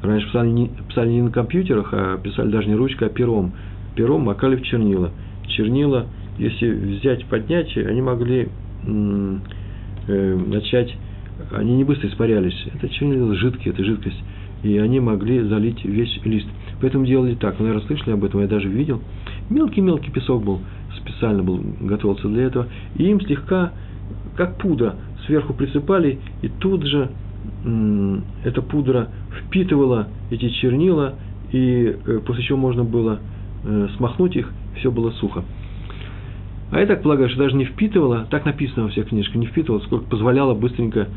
Speaker 1: раньше писали не, писали не на компьютерах, а писали даже не ручкой, а пером. Пером макали в чернила. Чернила, если взять, поднять, они могли э, начать, они не быстро испарялись. Это чернила жидкие, это жидкость. И они могли залить весь лист. Поэтому делали так. Вы, наверное, слышали об этом, я даже видел. Мелкий-мелкий песок был, специально был, готовился для этого. И им слегка, как пудра, сверху присыпали, и тут же эта пудра впитывала эти чернила, и э, после чего можно было э, смахнуть их, все было сухо. А я так полагаю, что даже не впитывала, так написано во всех книжках, не впитывала, сколько позволяло быстренько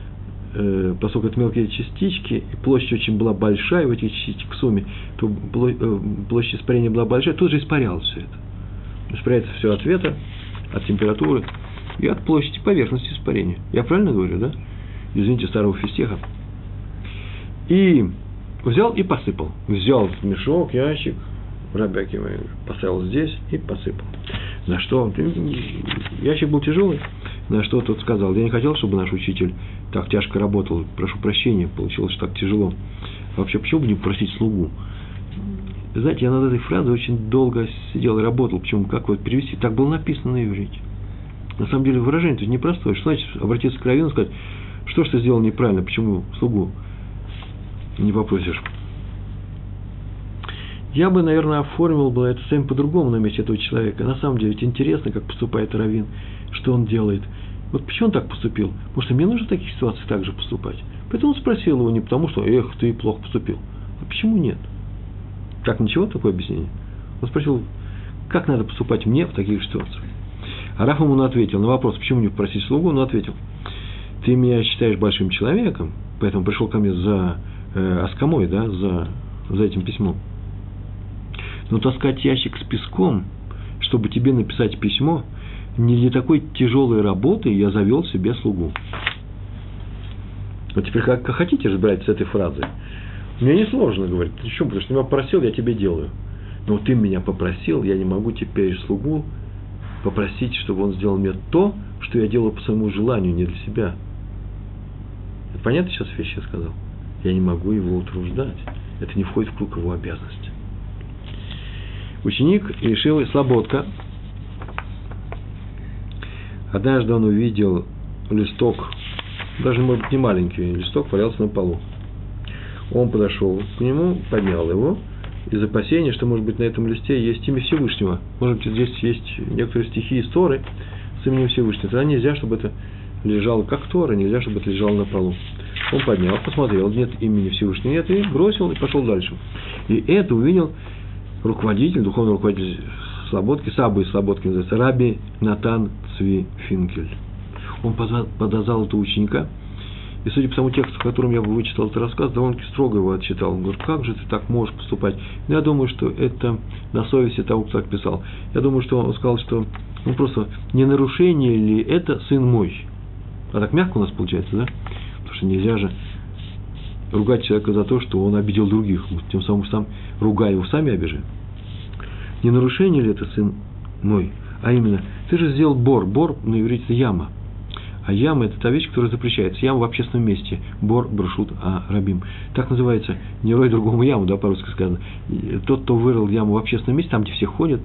Speaker 1: э, поскольку это мелкие частички, и площадь очень была большая в этих частичек в сумме, то э, площадь испарения была большая, тут же испарялось все это. Испаряется все от ветра, от температуры и от площади поверхности испарения. Я правильно говорю, да? Извините старого фистеха. И взял и посыпал. Взял мешок, ящик, Рабяки поставил здесь и посыпал. На что? Ящик был тяжелый. На что тот сказал, я не хотел, чтобы наш учитель так тяжко работал, прошу прощения, получилось так тяжело. Вообще, почему бы не просить слугу? Знаете, я над этой фразой очень долго сидел и работал, почему, как вот перевести, так было написано на иврите. На самом деле выражение тут непростое. Что значит обратиться к раввину и сказать, что ж ты сделал неправильно, почему слугу не попросишь? Я бы, наверное, оформил бы это совсем по-другому на месте этого человека. На самом деле, ведь интересно, как поступает раввин, что он делает – вот почему он так поступил? Потому что мне нужно в таких ситуациях так же поступать. Поэтому он спросил его не потому, что «эх, ты плохо поступил». А почему нет? Так, ничего такое объяснение? Он спросил, как надо поступать мне в таких ситуациях? А Раф ему ответил на вопрос, почему не попросить слугу, он ответил, ты меня считаешь большим человеком, поэтому пришел ко мне за э, оскомой, да, за, за этим письмом. Но таскать ящик с песком, чтобы тебе написать письмо – не для такой тяжелой работы я завел себе слугу. Вот теперь как, хотите разбирать с этой фразой. Мне не сложно говорить. Ты что, потому что меня попросил, я тебе делаю. Но ты меня попросил, я не могу теперь слугу попросить, чтобы он сделал мне то, что я делаю по своему желанию, не для себя. Это понятно сейчас вещи я сказал? Я не могу его утруждать. Это не входит в круг его обязанности. Ученик решил, слободка, Однажды он увидел листок, даже, может быть, не маленький листок, валялся на полу. Он подошел к нему, поднял его, из опасения, что, может быть, на этом листе есть имя Всевышнего. Может быть, здесь есть некоторые стихи истории с именем Всевышнего. Тогда нельзя, чтобы это лежало как Тора, нельзя, чтобы это лежало на полу. Он поднял, посмотрел, нет имени Всевышнего, нет, и бросил, и пошел дальше. И это увидел руководитель, духовный руководитель Слободки, Сабы из Слободки называется, Раби Натан Цви Финкель. Он подозвал этого ученика, и судя по тому тексту, в котором я бы вычитал этот рассказ, довольно-таки строго его отчитал. Он говорит, как же ты так можешь поступать? Но я думаю, что это на совести того, кто так писал. Я думаю, что он сказал, что ну просто не нарушение ли это сын мой? А так мягко у нас получается, да? Потому что нельзя же ругать человека за то, что он обидел других. Тем самым сам, ругая его, сами обижаем. Не нарушение ли это сын мой? А именно, ты же сделал бор. Бор на иврите – яма. А яма – это та вещь, которая запрещается. Яма в общественном месте. Бор, брашут, а рабим. Так называется. Не рой другому яму, да, по-русски сказано. Тот, кто вырыл яму в общественном месте, там, где все ходят,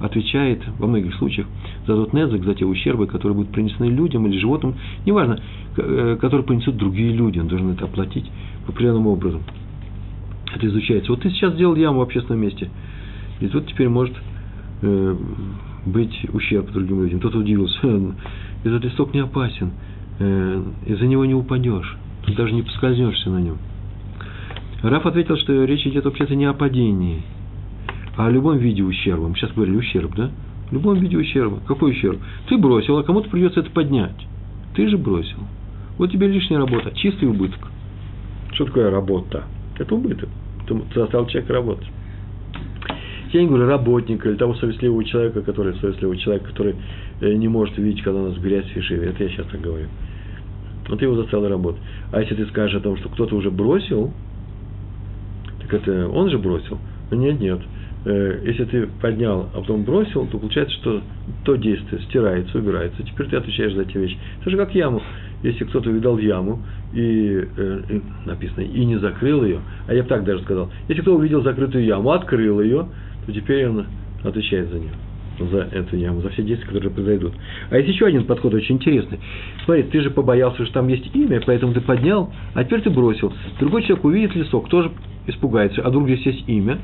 Speaker 1: отвечает во многих случаях за тот незак, за те ущербы, которые будут принесены людям или животным, неважно, э, которые принесут другие люди, он должен это оплатить определенным образом. Это изучается. Вот ты сейчас сделал яму в общественном месте, и тут теперь может э, быть ущерб другим людям. Тот удивился, этот листок не опасен, э, из-за него не упадешь, даже не поскользнешься на нем. Раф ответил, что речь идет вообще-то не о падении, о любом виде ущерба. Мы сейчас говорили ущерб, да? В любом виде ущерба. Какой ущерб? Ты бросил, а кому-то придется это поднять. Ты же бросил. Вот тебе лишняя работа, чистый убыток. Что такое работа? Это убыток. Ты заставил человека работать. Я не говорю работника или того совестливого человека, который совестливый человек, который э, не может видеть, когда у нас грязь в Ешиве. Это я сейчас так говорю. Вот ты его заставил работать. А если ты скажешь о том, что кто-то уже бросил, так это он же бросил. Нет, нет. Э, если ты поднял, а потом бросил, то получается, что то действие стирается, убирается. Теперь ты отвечаешь за эти вещи. Это же как яму. Если кто-то видал яму, и, э, и написано, и не закрыл ее, а я бы так даже сказал, если кто увидел закрытую яму, открыл ее, то теперь он отвечает за нее, за эту яму, за все действия, которые произойдут. А есть еще один подход очень интересный. Смотри, ты же побоялся, что там есть имя, поэтому ты поднял, а теперь ты бросил. Другой человек увидит лесок, тоже испугается, а вдруг здесь есть имя,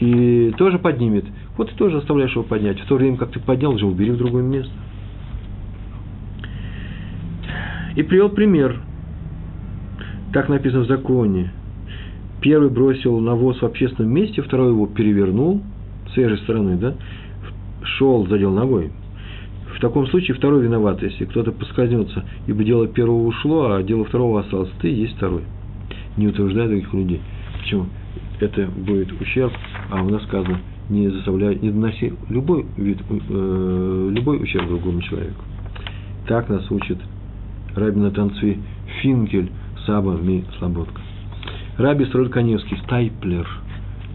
Speaker 1: и тоже поднимет. Вот ты тоже оставляешь его поднять. В то время, как ты поднял, уже убери в другое место. И привел пример. Так написано в законе. Первый бросил навоз в общественном месте, второй его перевернул, с же стороны, да, шел, задел ногой. В таком случае второй виноват, если кто-то поскользнется, ибо дело первого ушло, а дело второго осталось. Ты есть второй. Не утверждай других людей. Почему? Это будет ущерб, а у нас сказано, не заставляй, не доноси любой вид, э, любой ущерб другому человеку. Так нас учит Рабина Танцви Финкель Саба Ми Слободка. Раби Строль Каневский, Стайплер –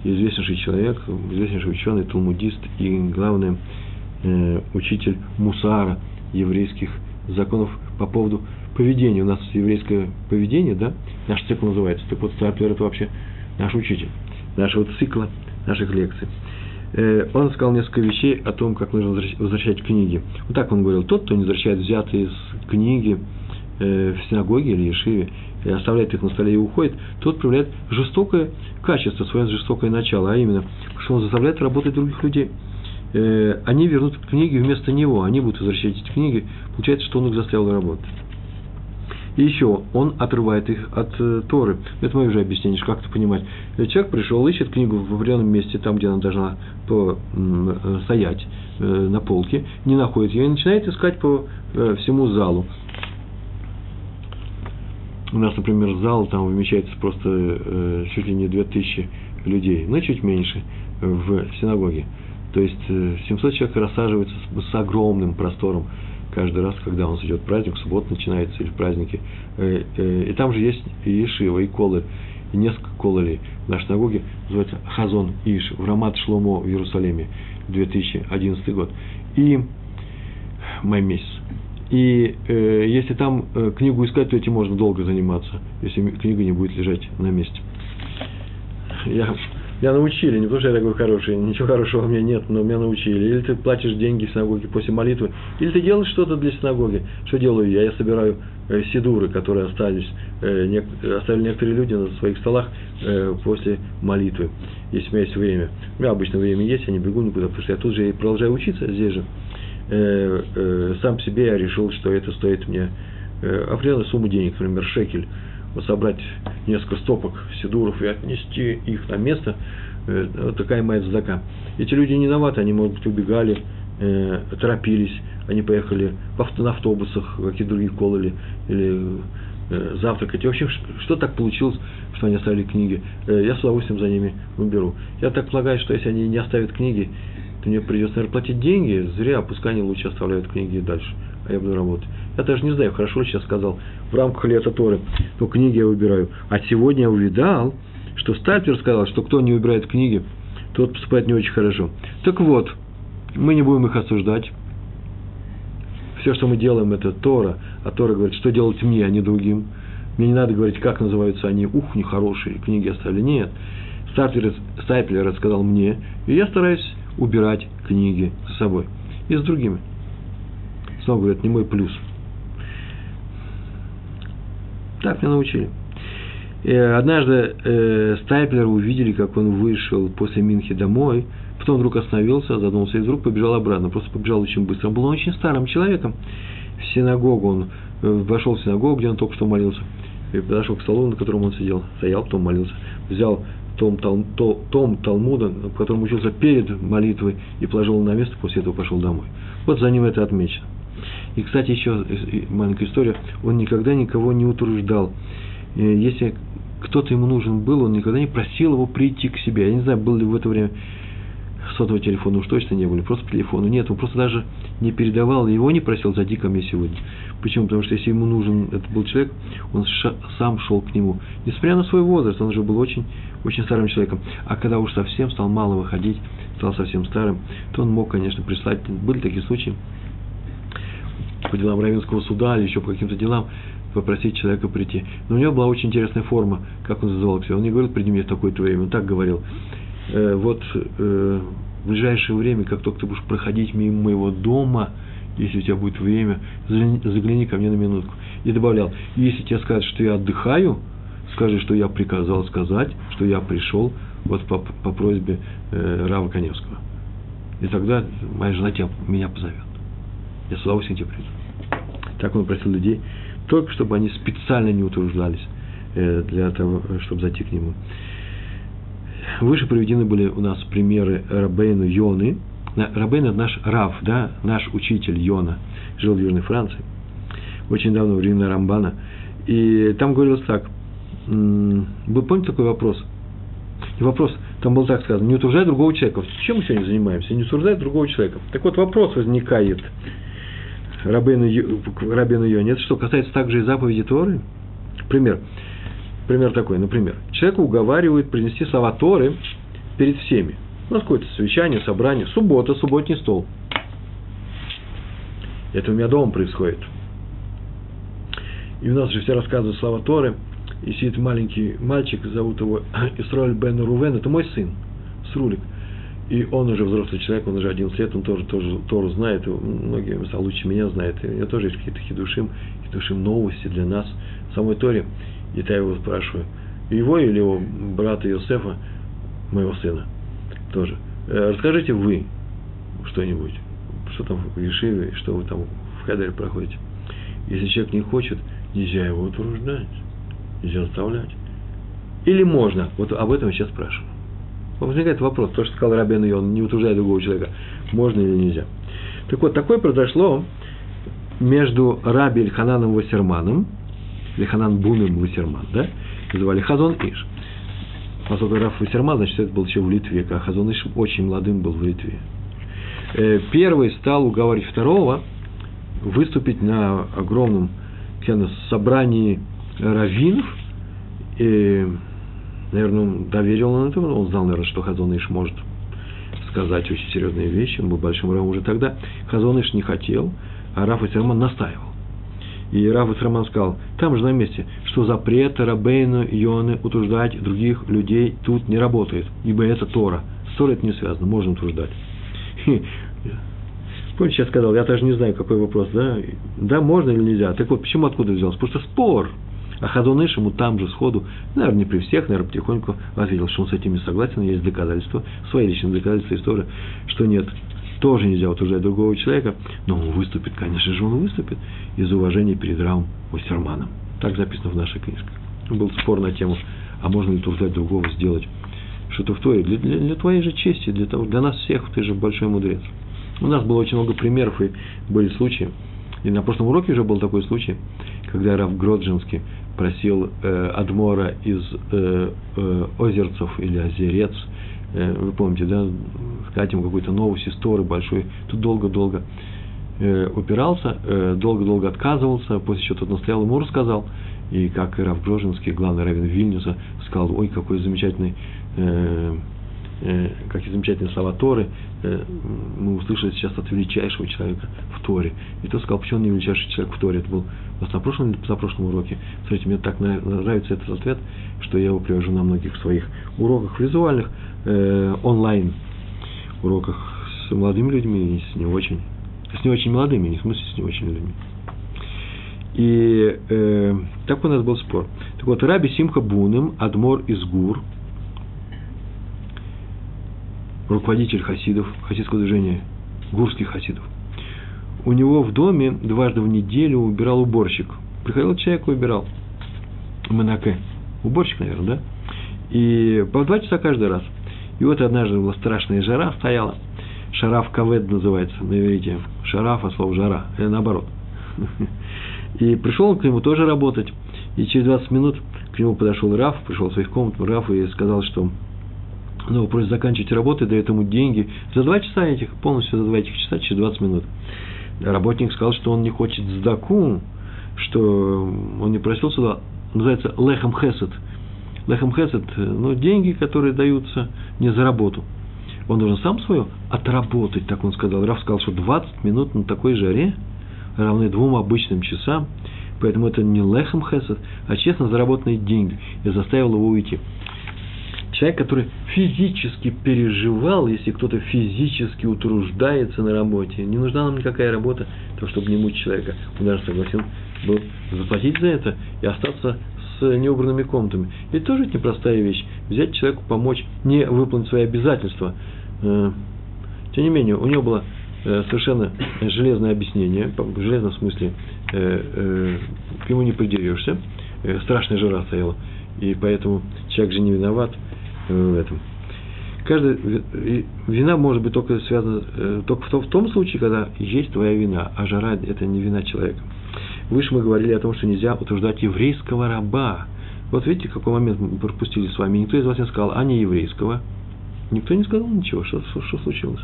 Speaker 1: известнейший человек, известнейший ученый, талмудист и, главное, э, учитель мусара еврейских законов по поводу поведения. У нас еврейское поведение, да, наш цикл называется. Так вот, Стаплер – это вообще наш учитель, нашего цикла, наших лекций. Э, он сказал несколько вещей о том, как нужно возвращать книги. Вот так он говорил, тот, кто не возвращает взятые из книги э, в синагоге или ешиве, оставляет их на столе и уходит, тот проявляет жестокое качество, свое жестокое начало, а именно, что он заставляет работать других людей. Э, они вернут книги вместо него, они будут возвращать эти книги, получается, что он их заставил работать. И еще, он отрывает их от э, Торы. Это мое уже объяснение, как это понимать. Э, человек пришел, ищет книгу в определенном месте, там, где она должна по, э, стоять э, на полке, не находит ее и начинает искать по э, всему залу у нас, например, зал, там вмещается просто э, чуть ли не 2000 людей, ну, чуть меньше в синагоге. То есть 700 э, человек рассаживается с, огромным простором каждый раз, когда у нас идет праздник, суббота начинается или праздники. Э, э, и там же есть и Ешива, и Колы, и несколько кололей. В нашей синагоге называется Хазон Иш, в Рамат Шломо в Иерусалиме, 2011 год. И май месяц. И э, если там э, книгу искать, то этим можно долго заниматься, если книга не будет лежать на месте. Я, меня научили, не потому что я такой хороший, ничего хорошего у меня нет, но меня научили. Или ты платишь деньги в синагоге после молитвы, или ты делаешь что-то для синагоги. Что делаю я? Я собираю э, сидуры, которые остались, э, не, оставили некоторые люди на своих столах э, после молитвы, если у меня есть время. У меня обычно время есть, я не бегу никуда, потому что я тут же и продолжаю учиться здесь же. Э, э, сам себе я решил, что это стоит мне э, определенную сумму денег, например, шекель, вот собрать несколько стопок сидуров и отнести их на место, э, вот такая моя задака. Эти люди не виноваты, они, может быть, убегали, э, торопились, они поехали на автобусах, какие-то другие колы или, или завтракать. И, в общем, что так получилось, что они оставили книги? Э, я с удовольствием за ними уберу. Я так полагаю, что если они не оставят книги, то мне придется, наверное, платить деньги, зря, пускай они лучше оставляют книги дальше, а я буду работать. Я даже не знаю, хорошо ли сейчас сказал, в рамках лета Торы, то книги я выбираю. А сегодня я увидал, что Стальпер сказал, что кто не выбирает книги, тот поступает не очень хорошо. Так вот, мы не будем их осуждать. Все, что мы делаем, это Тора, а Тора говорит, что делать мне, а не другим. Мне не надо говорить, как называются они, ух, нехорошие, книги оставили. Нет. Стайплер, Стайплер рассказал мне, и я стараюсь убирать книги за собой. И с другими. Снова говорят, не мой плюс. Так меня научили. И однажды э, Стайплера увидели, как он вышел после Минхи домой, потом вдруг остановился, задумался и вдруг побежал обратно. Просто побежал очень быстро. Он был очень старым человеком. В синагогу он э, вошел в синагогу, где он только что молился, и подошел к столу, на котором он сидел, стоял, потом молился, взял том, том, том Талмуда, в котором учился перед молитвой, и положил на место, после этого пошел домой. Вот за ним это отмечено. И, кстати, еще маленькая история. Он никогда никого не утруждал. Если кто-то ему нужен был, он никогда не просил его прийти к себе. Я не знаю, был ли в это время сотового телефона уж точно не было, просто по телефону. Нет, он просто даже не передавал, его не просил, зайди ко мне сегодня. Почему? Потому что если ему нужен этот был человек, он сам шел к нему. Несмотря на свой возраст, он уже был очень, очень старым человеком. А когда уж совсем стал мало выходить, стал совсем старым, то он мог, конечно, прислать. Были такие случаи по делам Равенского суда или еще по каким-то делам, попросить человека прийти. Но у него была очень интересная форма, как он называл себя. Он не говорил, приди мне в такое-то время, он так говорил. Э, вот э, в ближайшее время, как только ты будешь проходить мимо моего дома, если у тебя будет время, загляни, загляни ко мне на минутку. И добавлял, если тебе скажут, что я отдыхаю, скажи, что я приказал сказать, что я пришел вот по, по просьбе э, Рава Коневского. И тогда моя жена тебя, меня позовет. Я с удовольствием тебе приду. Так он просил людей, только чтобы они специально не утруждались э, для того, чтобы зайти к нему. Выше приведены были у нас примеры Рабейну Йоны. Рабейн – это наш Рав, да, наш учитель Йона, жил в Южной Франции, очень давно, в времена Рамбана. И там говорилось так, вы помните такой вопрос? И вопрос, там был так сказано, не утруждай другого человека. Чем мы сегодня занимаемся? Не утруждай другого человека. Так вот, вопрос возникает, Рабейну Йоне, это что, касается также и заповеди Торы? Пример. Пример такой, например, человека уговаривают принести слова Торы перед всеми. У нас какое-то совещание, собрание, суббота, субботний стол. Это у меня дома происходит. И у нас же все рассказывают слова Торы, и сидит маленький мальчик, зовут его Исраиль Бен Рувен, это мой сын, Срулик. И он уже взрослый человек, он уже 11 лет, он тоже, тоже Тору знает, многие места лучше меня знает. И него тоже есть какие-то хидушим, хидушим новости для нас самой Торе. И я его спрашиваю, его или его брата Иосифа, моего сына, тоже. «Э, расскажите вы что-нибудь, что там в Ешиве, что вы там в Хедере проходите. Если человек не хочет, нельзя его утруждать, нельзя заставлять. Или можно, вот об этом я сейчас спрашиваю. Возникает вопрос, то, что сказал Рабен и он не утруждает другого человека, можно или нельзя. Так вот, такое произошло между Раби Ильхананом Вассерманом Лиханан Бумим Вассерман, да? Называли Хазон Иш. Поскольку Раф Вассерман, значит, это был еще в Литве, а Хазон Иш очень молодым был в Литве. Э, первый стал уговаривать второго выступить на огромном собрании раввинов, и, наверное, доверил он это, он знал, наверное, что Хазон Иш может сказать очень серьезные вещи, он был большим равом уже тогда. Хазон Иш не хотел, а Раф Вассерман настаивал. И Раф Раман сказал, там же на месте, что запрет Рабейну Ионы утруждать других людей тут не работает, ибо это Тора. С Торой это не связано, можно утруждать. Помните, сейчас сказал, я даже не знаю, какой вопрос, да? Да, можно или нельзя? Так вот, почему, откуда взялся? Потому что спор. А Хазоныш ему там же сходу, наверное, не при всех, наверное, потихоньку ответил, что он с этим согласен, есть доказательства, свои личные доказательства истории, что нет, тоже нельзя утверждать другого человека, но он выступит, конечно же, он выступит из уважения перед Равом Вассерманом. Так записано в нашей книжке. Был спор на тему, а можно ли труждать другого сделать что-то в Торе. Для, для, для твоей же чести, для, того, для нас всех, ты же большой мудрец. У нас было очень много примеров, и были случаи. И на прошлом уроке уже был такой случай, когда Раф Гроджинский просил э, Адмора из э, э, Озерцев или Озерец, э, вы помните, да, сказать ему какой-то новости, сторы большой, тут долго-долго э, упирался, э, долго-долго отказывался, после чего тот настоял, ему рассказал, и как Раф Грожинский, главный раввин Вильнюса, сказал, ой, какой замечательный э, э, какие замечательные слова Торы, э, мы услышали сейчас от величайшего человека в Торе. И тот сказал, почему он не величайший человек в Торе. Это был у нас на прошлом или прошлом уроке. Смотрите, мне так нравится этот ответ, что я его привожу на многих своих уроках визуальных, э, онлайн уроках с молодыми людьми и с не очень, с не очень молодыми, не в смысле с не очень людьми. И э, так у нас был спор. Так вот, Раби Симха Буным, Адмор из Гур, руководитель хасидов, хасидского движения, гурских хасидов. У него в доме дважды в неделю убирал уборщик. Приходил человек и убирал. Манаке. Уборщик, наверное, да? И по два часа каждый раз. И вот однажды была страшная жара стояла. Шараф кавед называется на иврите. Шараф, а слово жара. Или наоборот. И пришел он к нему тоже работать. И через 20 минут к нему подошел Раф, пришел в своих комнат Раф и сказал, что ну, просит заканчивать работу, дает ему деньги. За два часа этих, полностью за два этих часа, через 20 минут. Работник сказал, что он не хочет сдаку, что он не просил сюда, называется лехам хесед. Лехам хесед, ну, деньги, которые даются не за работу. Он должен сам свое отработать, так он сказал. Раф сказал, что 20 минут на такой жаре равны двум обычным часам, поэтому это не лехам хесед, а честно заработанные деньги. И заставил его уйти человек, который физически переживал, если кто-то физически утруждается на работе, не нужна нам никакая работа, то чтобы не мучить человека. Он даже согласен был заплатить за это и остаться с неубранными комнатами. И тоже это непростая вещь. Взять человеку, помочь, не выполнить свои обязательства. Э, тем не менее, у него было э, совершенно железное объяснение, в железном смысле э, к нему не придерешься, страшная жара стояла, и поэтому человек же не виноват – в этом. Каждая вина может быть только связана только в том случае, когда есть твоя вина, а жара – это не вина человека. Выше мы говорили о том, что нельзя утруждать еврейского раба. Вот видите, какой момент мы пропустили с вами. Никто из вас не сказал, а не еврейского. Никто не сказал ничего, что, что, что случилось.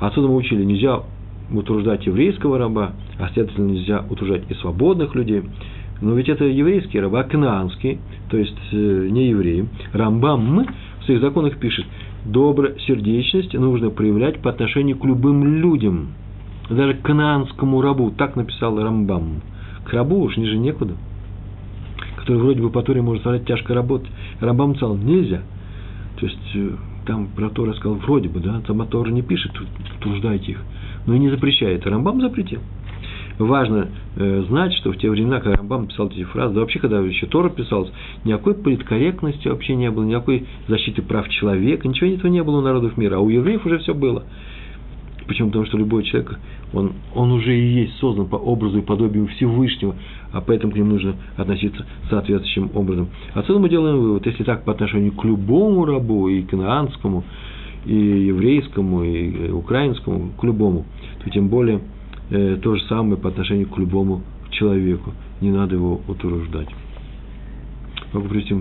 Speaker 1: Отсюда мы учили, нельзя утруждать еврейского раба, а следовательно нельзя утруждать и свободных людей. Но ведь это еврейский раб, а кнаанский, то есть э, не евреи. Рамбам в своих законах пишет, добросердечность нужно проявлять по отношению к любым людям. Даже к кнаанскому рабу, так написал Рамбам. К рабу уж ниже некуда. Который вроде бы по Торе может стать тяжко работать. Рамбам сказал, нельзя. То есть, э, там про Тора сказал, вроде бы, да, там Тора не пишет, труждайте их. Но и не запрещает. Рамбам запретил важно э, знать, что в те времена, когда Рамбам писал эти фразы, да вообще, когда еще Тора писалась, никакой политкорректности вообще не было, никакой защиты прав человека, ничего этого не было у народов мира, а у евреев уже все было. Почему? Потому что любой человек, он, он уже и есть создан по образу и подобию Всевышнего, а поэтому к ним нужно относиться соответствующим образом. Отсюда мы делаем вывод, если так по отношению к любому рабу, и канаанскому, и еврейскому, и украинскому, к любому, то тем более – э, то же самое по отношению к любому человеку. Не надо его утруждать. Могу привести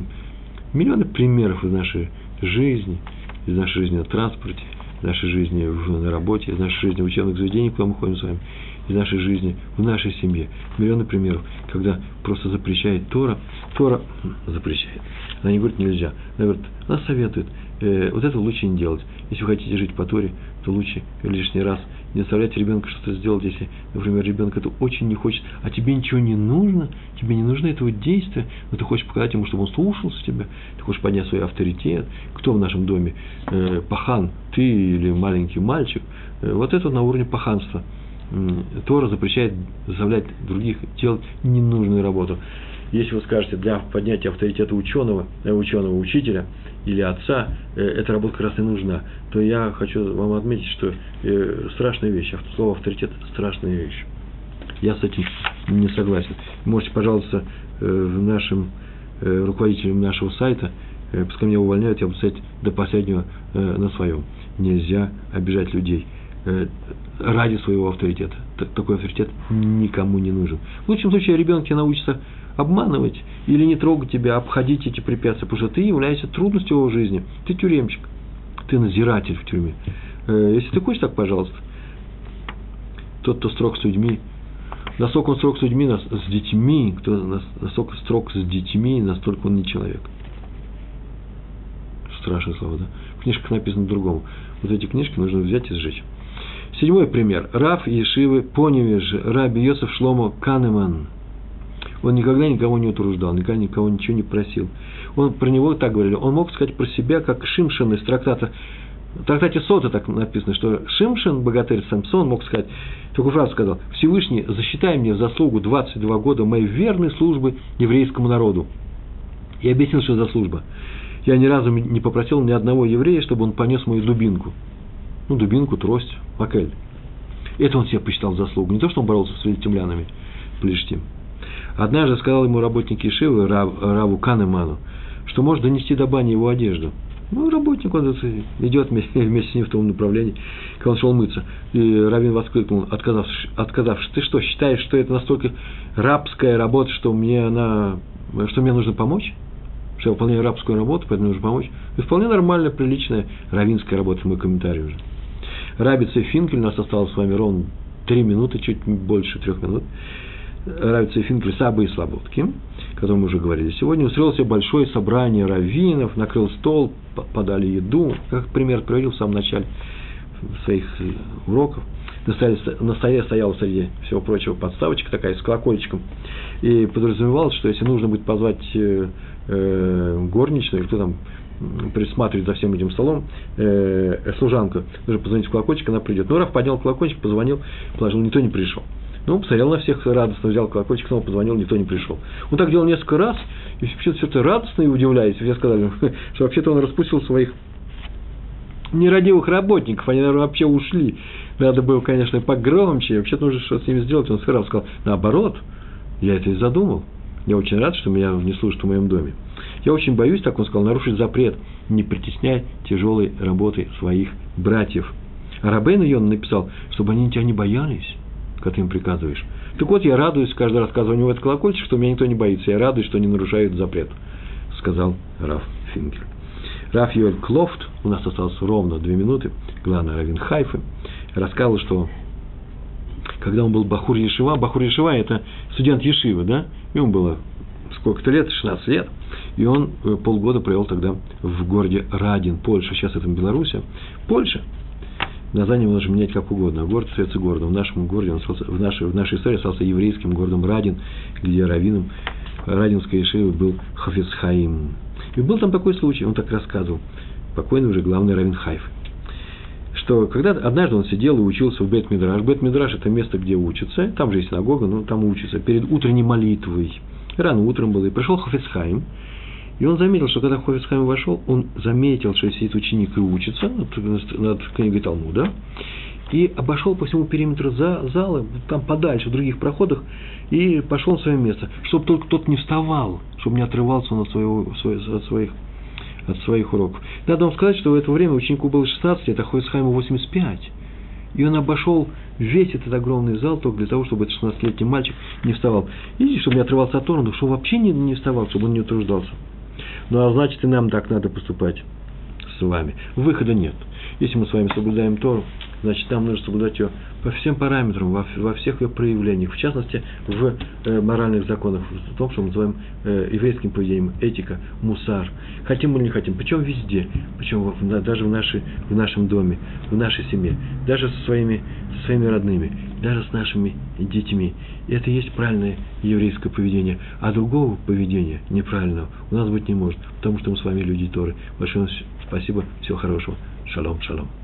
Speaker 1: миллионы примеров из нашей жизни, из нашей жизни на транспорте, из нашей жизни в, на работе, из нашей жизни в учебных заведениях, куда мы ходим с вами, из нашей жизни в нашей семье. Миллионы примеров, когда просто запрещает Тора. Тора запрещает. Она не говорит нельзя. Она говорит, она советует. Э, вот это лучше не делать. Если вы хотите жить по Торе, то лучше лишний раз не заставлять ребенка что-то сделать, если, например, ребенок это очень не хочет, а тебе ничего не нужно, тебе не нужно этого действия, но ты хочешь показать ему, чтобы он слушался тебя, ты хочешь поднять свой авторитет. Кто в нашем доме? Э, пахан, ты или маленький мальчик? Э, вот это на уровне паханства. Тора запрещает заставлять других делать ненужную работу. Если вы скажете, для поднятия авторитета ученого, э, ученого учителя или отца, э, эта работа как раз и нужна, то я хочу вам отметить, что э, страшная вещь, слово авторитет – страшная вещь. Я с этим не согласен. Можете, пожалуйста, э, в нашем руководителем нашего сайта, пускай меня увольняют, я буду стоять до последнего на своем. Нельзя обижать людей ради своего авторитета. Такой авторитет никому не нужен. В лучшем случае ребенок тебе научится обманывать или не трогать тебя, обходить эти препятствия, потому что ты являешься трудностью его жизни. Ты тюремщик, ты назиратель в тюрьме. Если ты хочешь так, пожалуйста, тот, кто строг с людьми, насколько он строг с людьми, с детьми, кто насколько строг с детьми, настолько он не человек. Страшное слово, да? В книжках написано другому. Вот эти книжки нужно взять и сжечь. Седьмой пример. Раф Ешивы Поневеж, Раби Йосеф Шломо Канеман. Он никогда никого не утруждал, никогда никого ничего не просил. Он про него так говорили. Он мог сказать про себя, как Шимшин из трактата в трактате Сота так написано, что Шимшин, богатырь Самсон, мог сказать, такую фразу сказал, Всевышний, засчитай мне в заслугу 22 года моей верной службы еврейскому народу. И объяснил, что за служба. Я ни разу не попросил ни одного еврея, чтобы он понес мою дубинку. Ну, дубинку, трость, макель. Это он себе посчитал заслугу. Не то, что он боролся с филистимлянами, плештим. Однажды сказал ему работник Ишивы, Рав, Раву Канеману, что может донести до бани его одежду – ну, работник, он идет вместе, с ним в том направлении, когда он шел мыться. И Равин воскликнул, отказавшись, отказавшись, ты что, считаешь, что это настолько рабская работа, что мне она, что мне нужно помочь? Что я выполняю рабскую работу, поэтому нужно помочь? Это вполне нормальная, приличная равинская работа, мой комментарий уже. Рабица Финкель, у нас осталось с вами ровно три минуты, чуть больше трех минут. Равица Финкель, Сабы и Слободки, о котором мы уже говорили сегодня, устроил себе большое собрание раввинов, накрыл стол, подали еду, как пример приводил в самом начале своих э, уроков. На столе, на столе стояла среди всего прочего подставочка такая с колокольчиком. И подразумевалось, что если нужно будет позвать э, э, горничную, кто там присматривает за всем этим столом, э, служанку, нужно позвонить в колокольчик, она придет. Ну, Раф поднял колокольчик, позвонил, положил, никто не пришел. Ну, посмотрел на всех радостно, взял колокольчик, снова позвонил, никто не пришел. Он так делал несколько раз, и вообще все это радостно и удивляется. Все сказали, что вообще-то он распустил своих нерадивых работников, они, наверное, вообще ушли. Надо было, конечно, погромче, вообще-то нужно что-то с ними сделать. Он сразу сказал, наоборот, я это и задумал. Я очень рад, что меня не слушают в моем доме. Я очень боюсь, так он сказал, нарушить запрет, не притесняй тяжелой работой своих братьев. А Рабейн Йон написал, чтобы они тебя не боялись когда ты им приказываешь. Так вот, я радуюсь, каждый раз рассказываю в этот колокольчик, что меня никто не боится. Я радуюсь, что не нарушают запрет, сказал Раф Фингер. Раф Йоэль Клофт, у нас осталось ровно две минуты, главный равен Хайфы, рассказал, что когда он был Бахур Ешива, Бахур Ешива – это студент Ешивы, да? Ему было сколько-то лет, 16 лет, и он э, полгода провел тогда в городе Радин, Польша, сейчас это Белоруссия. Польша – Название можно менять как угодно. Город остается городом. В нашем городе, он остался, в, нашей, в нашей истории остался еврейским городом Радин, где раввином Радинской Ешивы был Хафицхаим. И был там такой случай, он так рассказывал, покойный уже главный раввин Хайф, что когда однажды он сидел и учился в Бет-Мидраш. Бет-Мидраш – это место, где учатся, там же есть синагога, но там учатся, перед утренней молитвой. Рано утром было, и пришел Хафицхайм, и он заметил, что когда Хофицхайм вошел, он заметил, что сидит ученик и учится над, над книгой Талмуда, и обошел по всему периметру за, зала, там подальше, в других проходах, и пошел на свое место, чтобы только тот не вставал, чтобы не отрывался он от, своего, от, своих, от своих уроков. Надо вам сказать, что в это время ученику было 16 лет, а Хофицхайму 85. И он обошел весь этот огромный зал только для того, чтобы этот 16-летний мальчик не вставал. И чтобы не отрывался от Тора, чтобы вообще не, не вставал, чтобы он не утруждался. Ну, а значит, и нам так надо поступать с вами. Выхода нет. Если мы с вами соблюдаем Тору, значит, нам нужно соблюдать ее по всем параметрам, во, во всех ее проявлениях, в частности, в э, моральных законах, в том, что мы называем э, еврейским поведением, этика, мусар. Хотим мы или не хотим, причем везде, причем в, даже в, нашей, в нашем доме, в нашей семье, даже со своими, со своими родными, даже с нашими детьми. Это и есть правильное еврейское поведение. А другого поведения неправильного у нас быть не может, потому что мы с вами люди Торы. Большое спасибо, всего хорошего. Шалом, шалом.